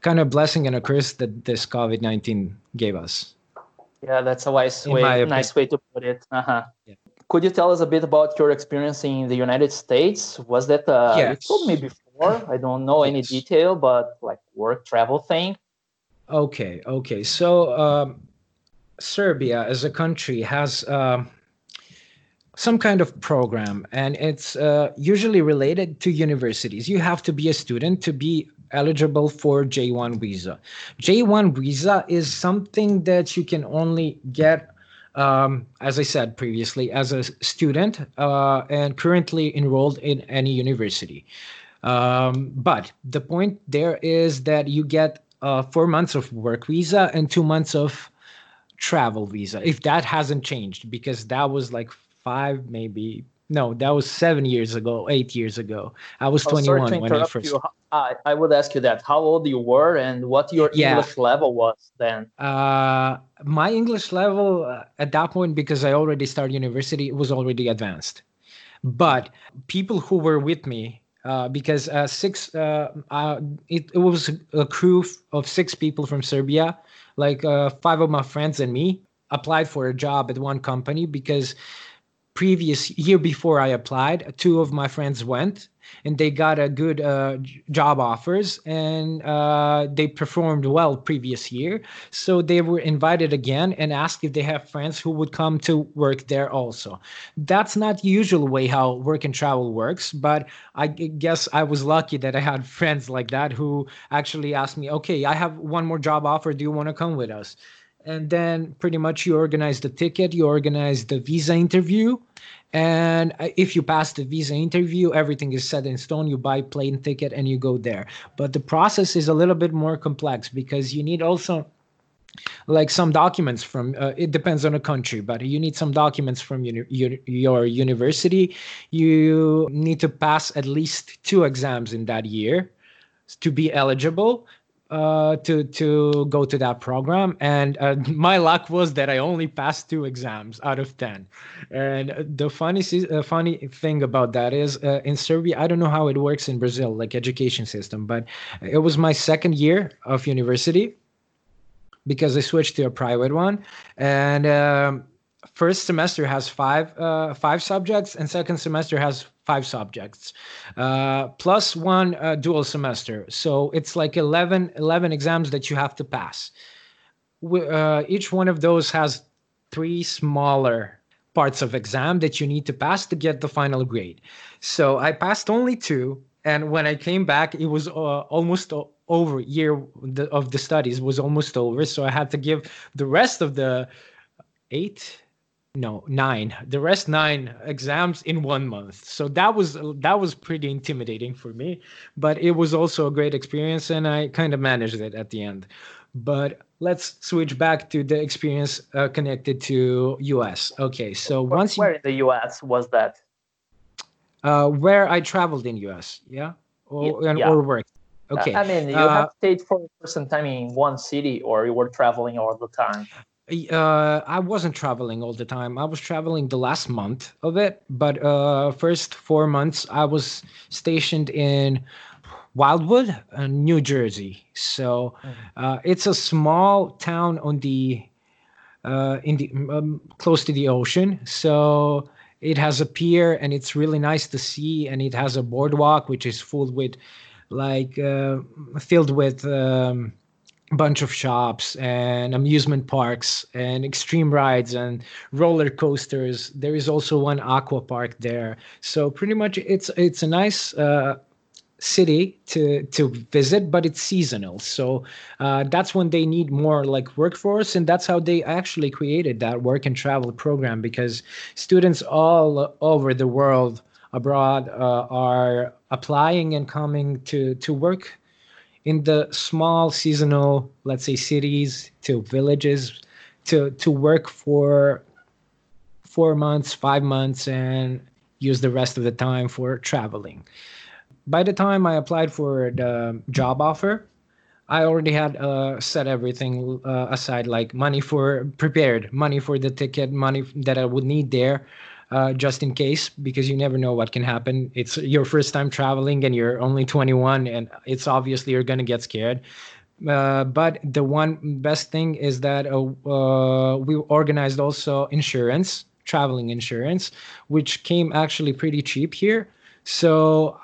kind of blessing and a curse that this covid-19 gave us yeah, that's a nice way, nice way to put it. Uh-huh. Yeah. Could you tell us a bit about your experience in the United States? Was that uh, yes. you told me before? I don't know any detail, but like work travel thing. Okay, okay. So um, Serbia as a country has uh, some kind of program, and it's uh, usually related to universities. You have to be a student to be eligible for J1 visa. J1 visa is something that you can only get, um, as I said previously, as a student uh, and currently enrolled in any university. Um, but the point there is that you get uh, four months of work visa and two months of travel visa, if that hasn't changed, because that was like five, maybe no, that was seven years ago, eight years ago. I was 21 when I first. You. I, I would ask you that how old you were and what your yeah. English level was then. Uh, my English level uh, at that point, because I already started university, it was already advanced. But people who were with me, uh, because uh, six, uh, uh, it, it was a crew of six people from Serbia, like five of my friends and me applied for a job at one company because previous year before I applied, two of my friends went and they got a good uh, job offers and uh, they performed well previous year. So they were invited again and asked if they have friends who would come to work there also. That's not usual way how work and travel works, but I guess I was lucky that I had friends like that who actually asked me, okay, I have one more job offer. Do you want to come with us? And then pretty much you organize the ticket you organize the visa interview. And uh, if you pass the visa interview everything is set in stone. You buy plane ticket and you go there. But the process is a little bit more complex because you need also like some documents from uh, it depends on the country but you need some documents from uni- your university. You need to pass at least two exams in that year to be eligible uh, to to go to that program, and uh, my luck was that I only passed two exams out of ten. And the funny uh, funny thing about that is uh, in Serbia, I don't know how it works in Brazil, like education system, but it was my second year of university because I switched to a private one, and. Um, first semester has five uh, five subjects and second semester has five subjects uh, plus one uh, dual semester. So it's like 11 11 exams that you have to pass. Uh, each one of those has three smaller parts of exam that you need to pass to get the final grade. So i passed only two and when i came back it was uh, almost over year of the studies was almost over. So i had to give the rest of the eight no nine. The rest nine exams in one month. So that was that was pretty intimidating for me but it was also a great experience and i kind of managed it at the end. But let's switch back to the experience uh, connected to us okay so once where in the us was that? Uh, where i traveled in us yeah? Or, yeah. or worked okay i mean you uh, have stayed for some time in one city or you were traveling all the time uh, I wasn't traveling all the time. I was traveling the last month of it, but uh, first four months I was stationed in Wildwood, uh, New Jersey. So mm. uh, it's a small town on the uh, in the um, close to the ocean. So it has a pier, and it's really nice to see. And it has a boardwalk which is full with like uh, filled with. Um, bunch of shops and amusement parks and extreme rides and roller coasters. There is also one aqua park there. So pretty much it's it's a nice uh, city to to visit but it's seasonal. So uh, that's when they need more like workforce and that's how they actually created that work and travel program because students all over the world abroad uh, are applying and coming to to work in the small seasonal, let's say cities to villages to to work for four months, five months, and use the rest of the time for traveling. By the time I applied for the job offer, I already had uh, set everything uh, aside, like money for prepared, money for the ticket, money that I would need there, uh, just in case, because you never know what can happen. It's your first time traveling and you're only 21, and it's obviously you're gonna get scared. Uh, but the one best thing is that uh, uh, we organized also insurance, traveling insurance, which came actually pretty cheap here. So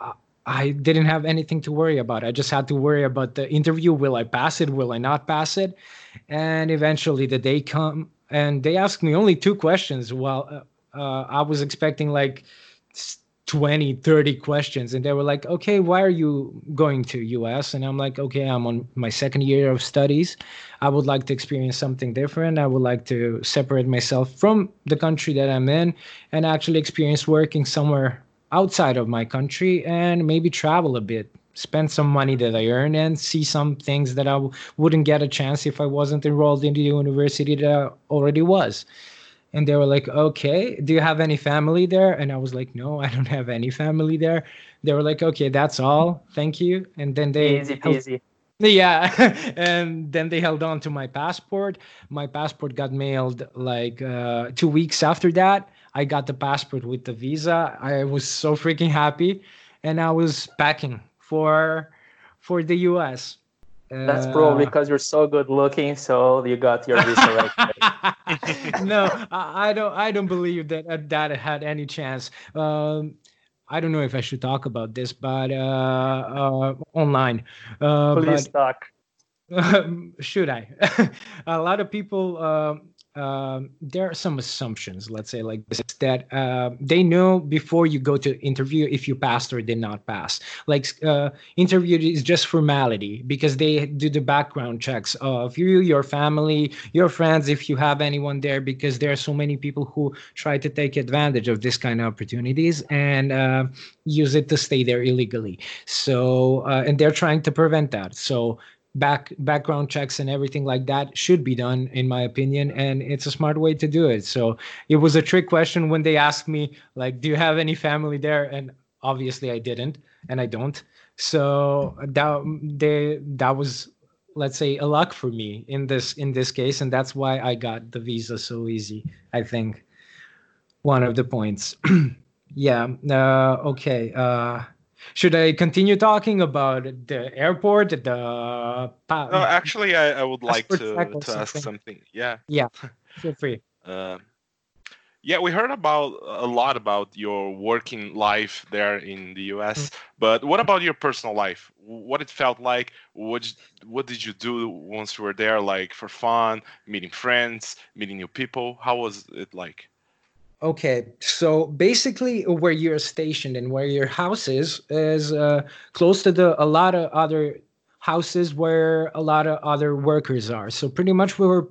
I didn't have anything to worry about. I just had to worry about the interview. Will I pass it? Will I not pass it? And eventually the day come and they asked me only two questions. Well, uh, I was expecting like 20 30 questions and they were like okay why are you going to us and i'm like okay i'm on my second year of studies. I would like to experience something different. I would like to separate myself from the country that i'm in and actually experience working somewhere outside of my country and maybe travel a bit spend some money that i earn and see some things that I w- wouldn't get a chance if i wasn't enrolled in the university that i already was and they were like okay do you have any family there? And i was like no i don't have any family there. They were like okay that's all. Thank you. And then they Easy peasy. yeah and then they held on to my passport. My passport got mailed like uh, two weeks after that. I got the passport with the visa. I was so freaking happy. And i was packing for for the us That's probably Uh, because you're so good looking, so you got your visa right. no, I, don't. I don't believe that uh, that had any chance. Um, I don't know if I should talk about this, but uh, uh, online. Uh, Please talk. um, should I? a lot of people. Um there are some assumptions, let's say like this, that uh, they know before you go to interview if you passed or did not pass. Like uh, interview is just formality because they do the background checks of you, your family, your friends, if you have anyone there, because there are so many people who try to take advantage of this kind of opportunities and uh, use it to stay there illegally. So, uh, and they're trying to prevent that. So back background checks and everything like that should be done in my opinion and it's a smart way to do it. So it was a trick question when they asked me like do you have any family there? And obviously i didn't and i don't. So that they that was let's say a luck for me in this in this case and that's why i got the visa so easy i think. One of the points. Yeah uh, okay uh should I continue talking about the airport, the pa- No, actually, I, I would like to, to ask something. Yeah. Yeah. feel free. Uh, yeah, we heard about a lot about your working life there in the US, but what about your personal life? What it felt like? What what did you do once you were there? Like for fun, meeting friends, meeting new people? How was it like? Okay, so basically, where you're stationed and where your house is is uh, close to the a lot of other houses where a lot of other workers are. So pretty much we were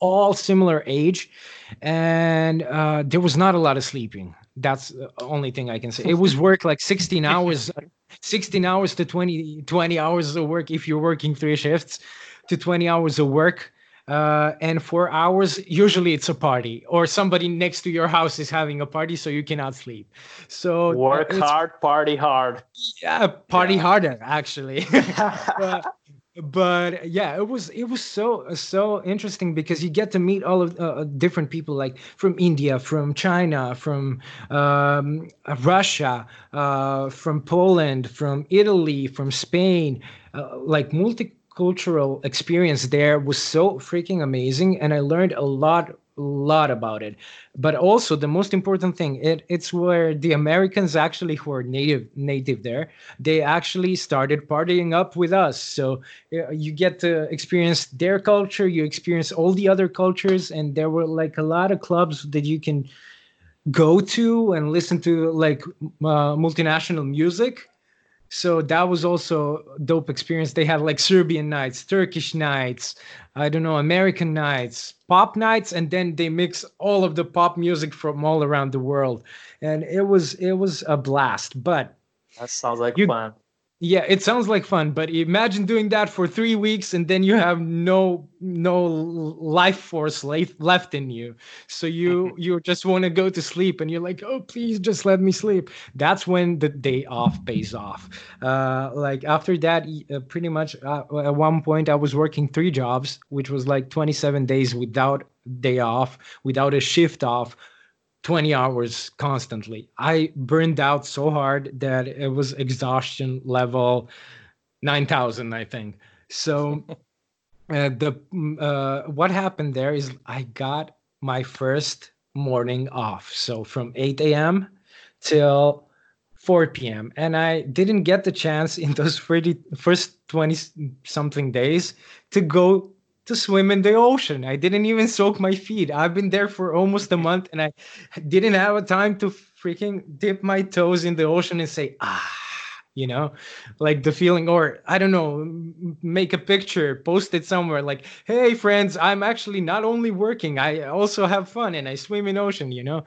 all similar age, and uh, there was not a lot of sleeping. That's the only thing I can say. It was work like 16 hours, 16 hours to 20 20 hours of work if you're working three shifts, to 20 hours of work uh, and for hours usually it's a party or somebody next to your house is having a party so you cannot sleep so uh, Work hard, party hard. yeah party Yeah. harder actually but, but yeah it was it was so so interesting because you get to meet all of uh, different people like from india from china from um, russia uh, from poland from italy from spain uh, like multicultural experience there was so freaking amazing and i learned a lot lot about it. But also the most important thing it, it's where the americans actually who are native native there they actually started partying up with us. So uh, you get to experience their culture you experience all the other cultures and there were like a lot of clubs that you can go to and listen to like uh, multinational music so that was also a dope experience. They had like serbian nights turkish nights i don't know american nights pop nights and then they mix all of the pop music from all around the world. And it was it was a blast. But That sounds like You- fun. Yeah it sounds like fun but imagine doing that for three weeks and then you have no no life force left in you. So you you just want to go to sleep and you're like oh please just let me sleep. That's when the day off pays off. Uh, like after that uh, pretty much uh, at one point i was working three jobs which was like 27 days without day off without a shift off 20 hours constantly. I burned out so hard that it was exhaustion level 9000, I think. So uh, the uh, what happened there is I got my first morning off. So from 8 a.m. till 4 p.m. And I didn't get the chance in those 30, first 20 something days to go to swim in the ocean. I didn't even soak my feet. I've been there for almost a month and I didn't have a time to freaking dip my toes in the ocean and say, ah, you know, like the feeling, or I don't know, make a picture, post it somewhere like, hey, friends, I'm actually not only working, I also have fun and I swim in ocean, you know.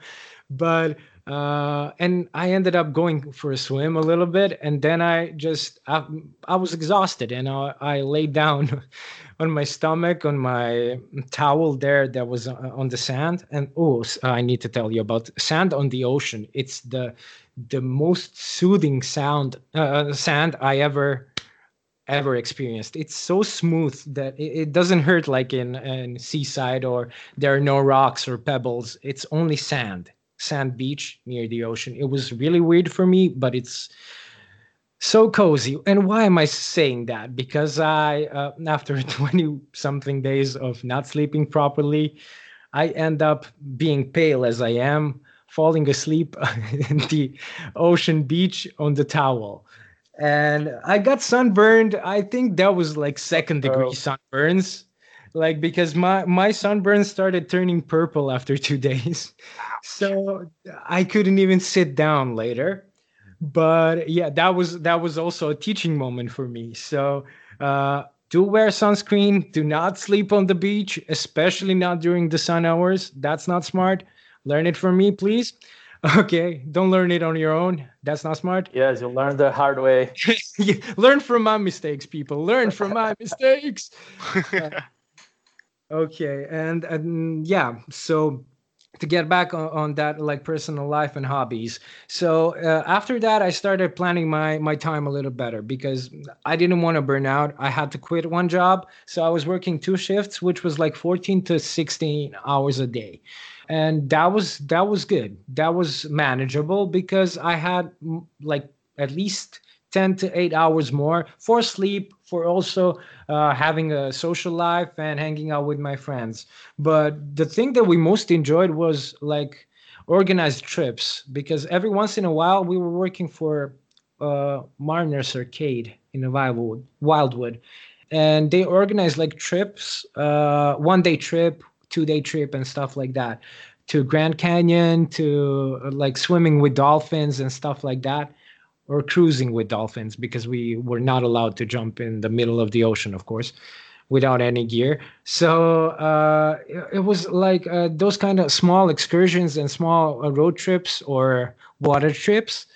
But uh, and I ended up going for a swim a little bit, and then I just I, I was exhausted, and I, I laid down on my stomach on my towel there that was uh, on the sand, and oh, I need to tell you about sand on the ocean. It's the the most soothing sound uh, sand I ever ever experienced. It's so smooth that it, it doesn't hurt like in, in seaside or there are no rocks or pebbles. It's only sand sand beach near the ocean. It was really weird for me, but it's so cozy. And why am I saying that? Because I, uh, after 20 something days of not sleeping properly, I end up being pale as I am, falling asleep in the ocean beach on the towel. And I got sunburned. I think that was like second degree oh. sunburns like because my my sunburn started turning purple after two days. So i couldn't even sit down later. But yeah that was that was also a teaching moment for me. So uh do wear sunscreen. Do not sleep on the beach especially not during the sun hours. That's not smart. Learn it from me please. Okay don't learn it on your own. That's not smart. Yes you'll learn the hard way. Learn from my mistakes people. Learn from my mistakes. uh, Okay, and, and yeah, so to get back on, on, that like personal life and hobbies so uh, after that i started planning my my time a little better because i didn't want to burn out. I had to quit one job so i was working two shifts which was like 14 to 16 hours a day. And that was that was good. That was manageable because i had like at least 10 to 8 hours more for sleep for also uh, having a social life and hanging out with my friends. But the thing that we most enjoyed was like organized trips because every once in a while we were working for uh, mariners arcade in the wildwood wildwood. And they organized like trips uh, one day trip two day trip and stuff like that. To grand canyon to like swimming with dolphins and stuff like that or cruising with dolphins because we were not allowed to jump in the middle of the ocean, of course, without any gear. So uh, it was like uh, those kind of small excursions and small uh, road trips or water trips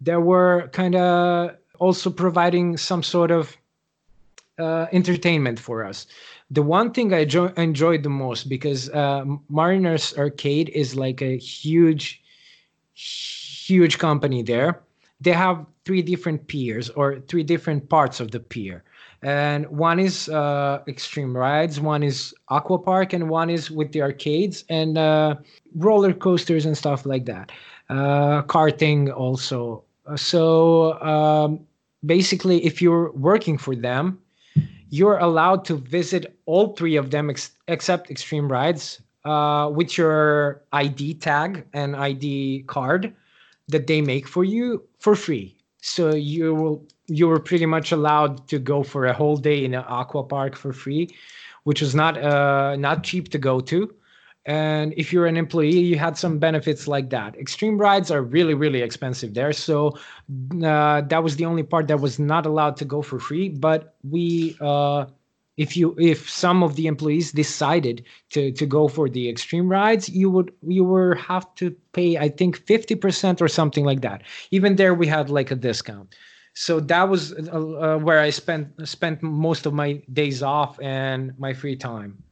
that were kind of also providing some sort of uh, entertainment for us. The one thing I jo- enjoyed the most because uh, Mariners Arcade is like a huge, huge company there they have three different piers or three different parts of the pier. And one is uh, extreme rides one is aqua park and one is with the arcades and uh, roller coasters and stuff like that. Uh, karting also. So um, basically if you're working for them you're allowed to visit all three of them ex- except extreme rides uh, with your id tag and id card that they make for you for free. So you will you were pretty much allowed to go for a whole day in an aqua park for free, which was not uh not cheap to go to. And if you're an employee, you had some benefits like that. Extreme rides are really, really expensive there. So uh, that was the only part that was not allowed to go for free. But we uh, if you if some of the employees decided to to go for the extreme rides you would you were have to pay i think 50% or something like that even there we had like a discount so that was uh, uh, where I spent spent most of my days off and my free time,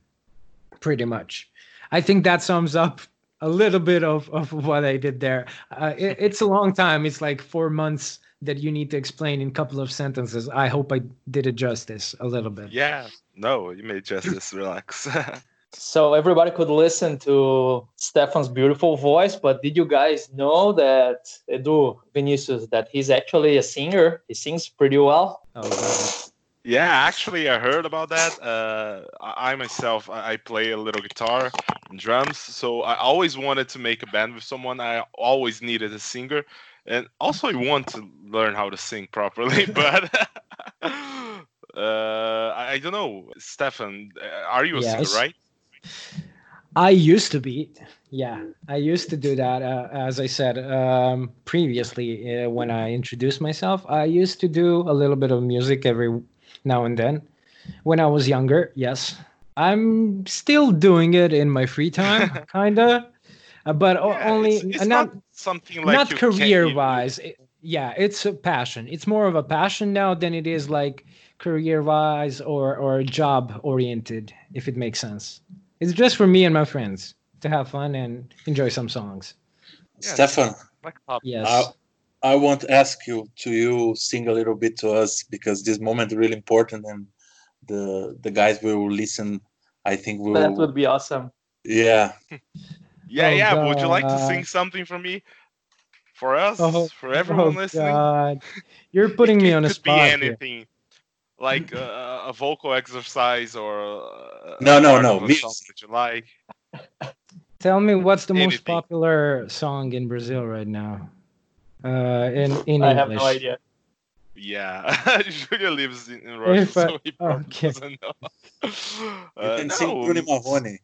pretty much. I think that sums up a little bit of, of what I did there. Uh, it, it's a long time. It's like four months that you need to explain in a couple of sentences. I hope I did it justice a little bit. Yeah, no, you made justice. Relax. so everybody could listen to Stefan's beautiful voice, but did you guys know that Edu Vinicius that he's actually a singer? He sings pretty well. Oh, yeah, actually, I heard about that. Uh, I myself, I play a little guitar and drums, so I always wanted to make a band with someone. I always needed a singer, and also I want to learn how to sing properly. but uh, I, don't know, Stefan, uh, are you a yes. singer, right? I used to be. Yeah, I used to do that. Uh, as I said um, previously, uh, when I introduced myself, I used to do a little bit of music every now and then. When I was younger, yes. I'm still doing it in my free time, kinda, uh, but yeah, only it's, it's not, not, something like not career wise. It, yeah, it's a passion. It's more of a passion now than it is like career wise or or job oriented. If it makes sense, it's just for me and my friends to have fun and enjoy some songs. Yeah, Stefan, yes. I want to ask you to you sing a little bit to us because this moment is really important and the the guys will listen. I think will that would be awesome. Yeah. yeah, oh, yeah. God. Would you like to sing something for me? For us, oh, for everyone oh, listening. God. You're putting me on a spot. It Could be anything. Here. Like uh, a vocal exercise or uh, no, no, no, music that you like. Tell me what's the anything. most popular song in Brazil right now? uh, in in I English. have no idea. Yeah, Julia lives in, in Russia, I, so he probably okay. doesn't know. Uh, you can no. sing Bruno Marrone.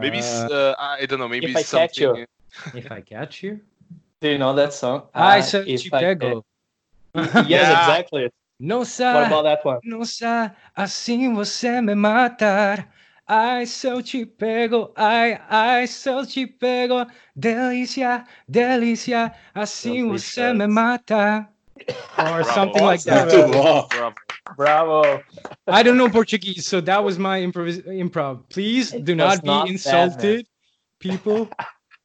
Maybe uh, I don't know. Maybe if I something. Catch you. if I catch you. Do you know that song? I uh, said Chicago. yes, yeah. exactly. Nossa, what about that one? Nossa, assim você me matar. Ai, se eu te pego, ai, ai, se eu te pego, delícia, delícia, assim você me mata. Or something like that. Bravo. Bravo. I don't know Portuguese, so that was my improv. improv. Please it do not be not insulted, bad, people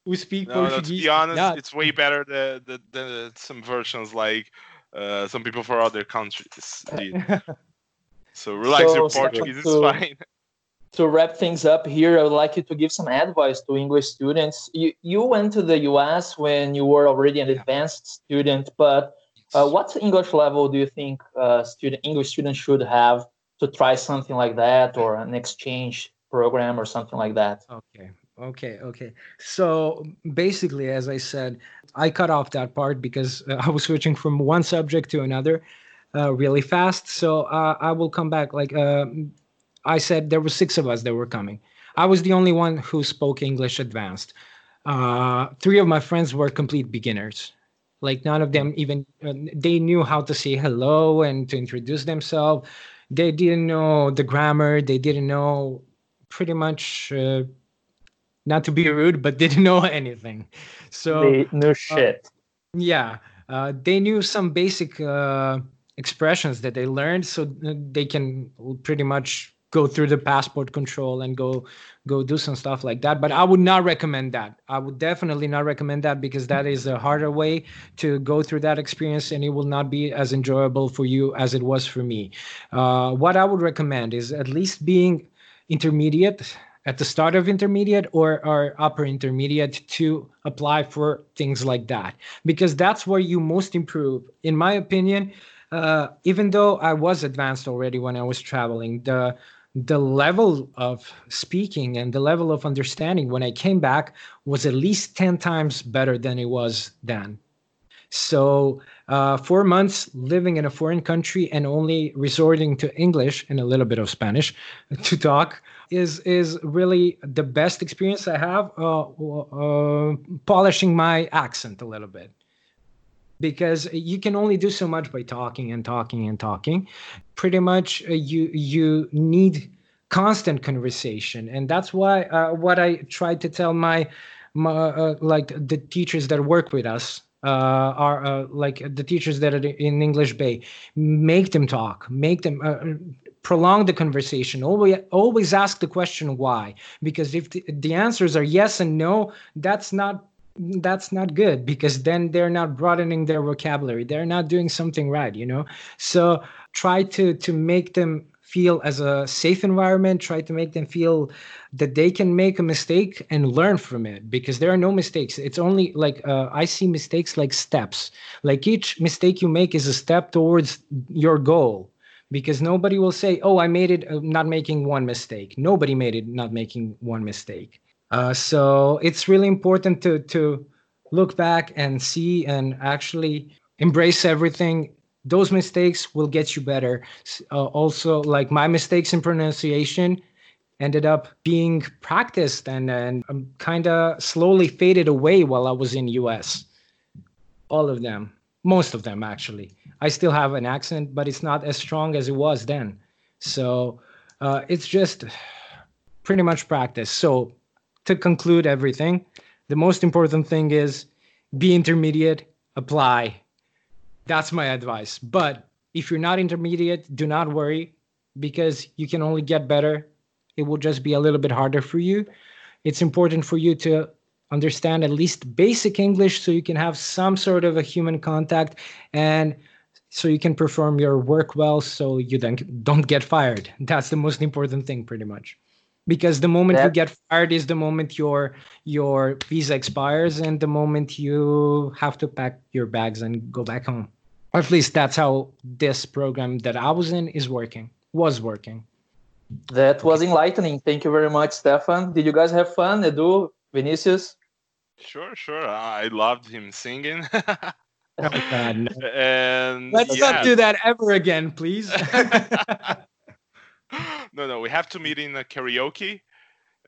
who speak no, Portuguese. No, to be honest, not. it's way better than, than, than some versions like uh, some people for other countries did. so relax, so, your Portuguese so, is fine to wrap things up here, I would like you to give some advice to English students. You, you went to the US when you were already an advanced student, but uh, what English level do you think uh, student English students should have to try something like that or an exchange program or something like that? Okay. Okay, okay. So basically, as I said, I cut off that part because uh, I was switching from one subject to another uh, really fast. So uh, I will come back. Like uh, I said there were six of us that were coming. I was the only one who spoke English advanced. Uh, three of my friends were complete beginners. Like none of them even uh, they knew how to say hello and to introduce themselves. They didn't know the grammar. They didn't know pretty much. Uh, not to be rude, but didn't know anything. So they knew uh, shit. yeah, uh, they knew some basic uh, expressions that they learned, so they can pretty much go through the passport control and go go do some stuff like that. But i would not recommend that. I would definitely not recommend that because that is a harder way to go through that experience and it will not be as enjoyable for you as it was for me. Uh, what i would recommend is at least being intermediate at the start of intermediate or, or upper intermediate to apply for things like that. Because that's where you most improve in my opinion. Uh, even though I was advanced already when I was traveling, the the level of speaking and the level of understanding when I came back was at least 10 times better than it was then. So, uh, four months living in a foreign country and only resorting to English and a little bit of Spanish to talk is is really the best experience I have. Uh, uh, polishing my accent a little bit because you can only do so much by talking and talking and talking pretty much uh, you you need constant conversation and that's why uh, what i tried to tell my, my uh, like the teachers that work with us uh, are uh, like the teachers that are in English Bay, make them talk, make them uh, prolong the conversation. Always, always ask the question why, because if the, the answers are yes and no, that's not that's not good because then they're not broadening their vocabulary. They're not doing something right you know? So try to to make them feel as a safe environment. Try to make them feel that they can make a mistake and learn from it because there are no mistakes. It's only like uh, i see mistakes like steps. Like each mistake you make is a step towards your goal because nobody will say oh i made it uh, not making one mistake. Nobody made it not making one mistake uh, so it's really important to to look back and see and actually embrace everything. Those mistakes will get you better. Uh, also, like my mistakes in pronunciation ended up being practiced and and um, kind of slowly faded away while I was in US. All of them, most of them actually. I still have an accent, but it's not as strong as it was then. So uh, it's just pretty much practice. So to conclude everything, the most important thing is be intermediate, apply. That's my advice. But if you're not intermediate, do not worry because you can only get better. It will just be a little bit harder for you. It's important for you to understand at least basic English so you can have some sort of a human contact and so you can perform your work well so you then don't get fired. That's the most important thing, pretty much because the moment you get fired is the moment your your visa expires and the moment you have to pack your bags and go back home. Or at least that's how this program that i was in is working was working. That was enlightening. Thank you very much stefan. Did you guys have fun? Edu vinicius? Sure sure. I loved him singing. Oh god no. and let's yeah. not do that ever again please no, no, we have to meet in a karaoke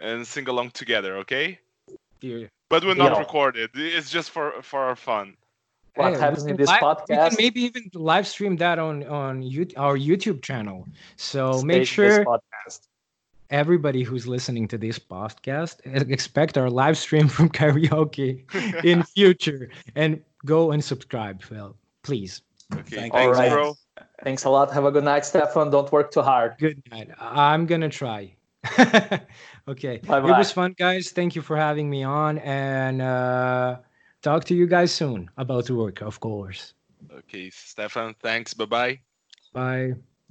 and sing along together, okay? Yeah. But we're not Yeah. recorded. It's just for for our fun. what Hey, happens we in can this live- We podcast can maybe even live stream that on on you, our YouTube channel. So stays make in this sure podcast. everybody who's listening to this podcast expect our live stream from karaoke in future and go and subscribe. Well, please. Okay, Thank thanks, you. bro. Thanks a lot have a good night stefan don't work too hard Good night. I'm gonna try. okay. Bye-bye. It was fun, guys. Thank you for having me on, and uh, talk to you guys soon about work, of course. Okay, Stefan, thanks. Bye bye. Bye.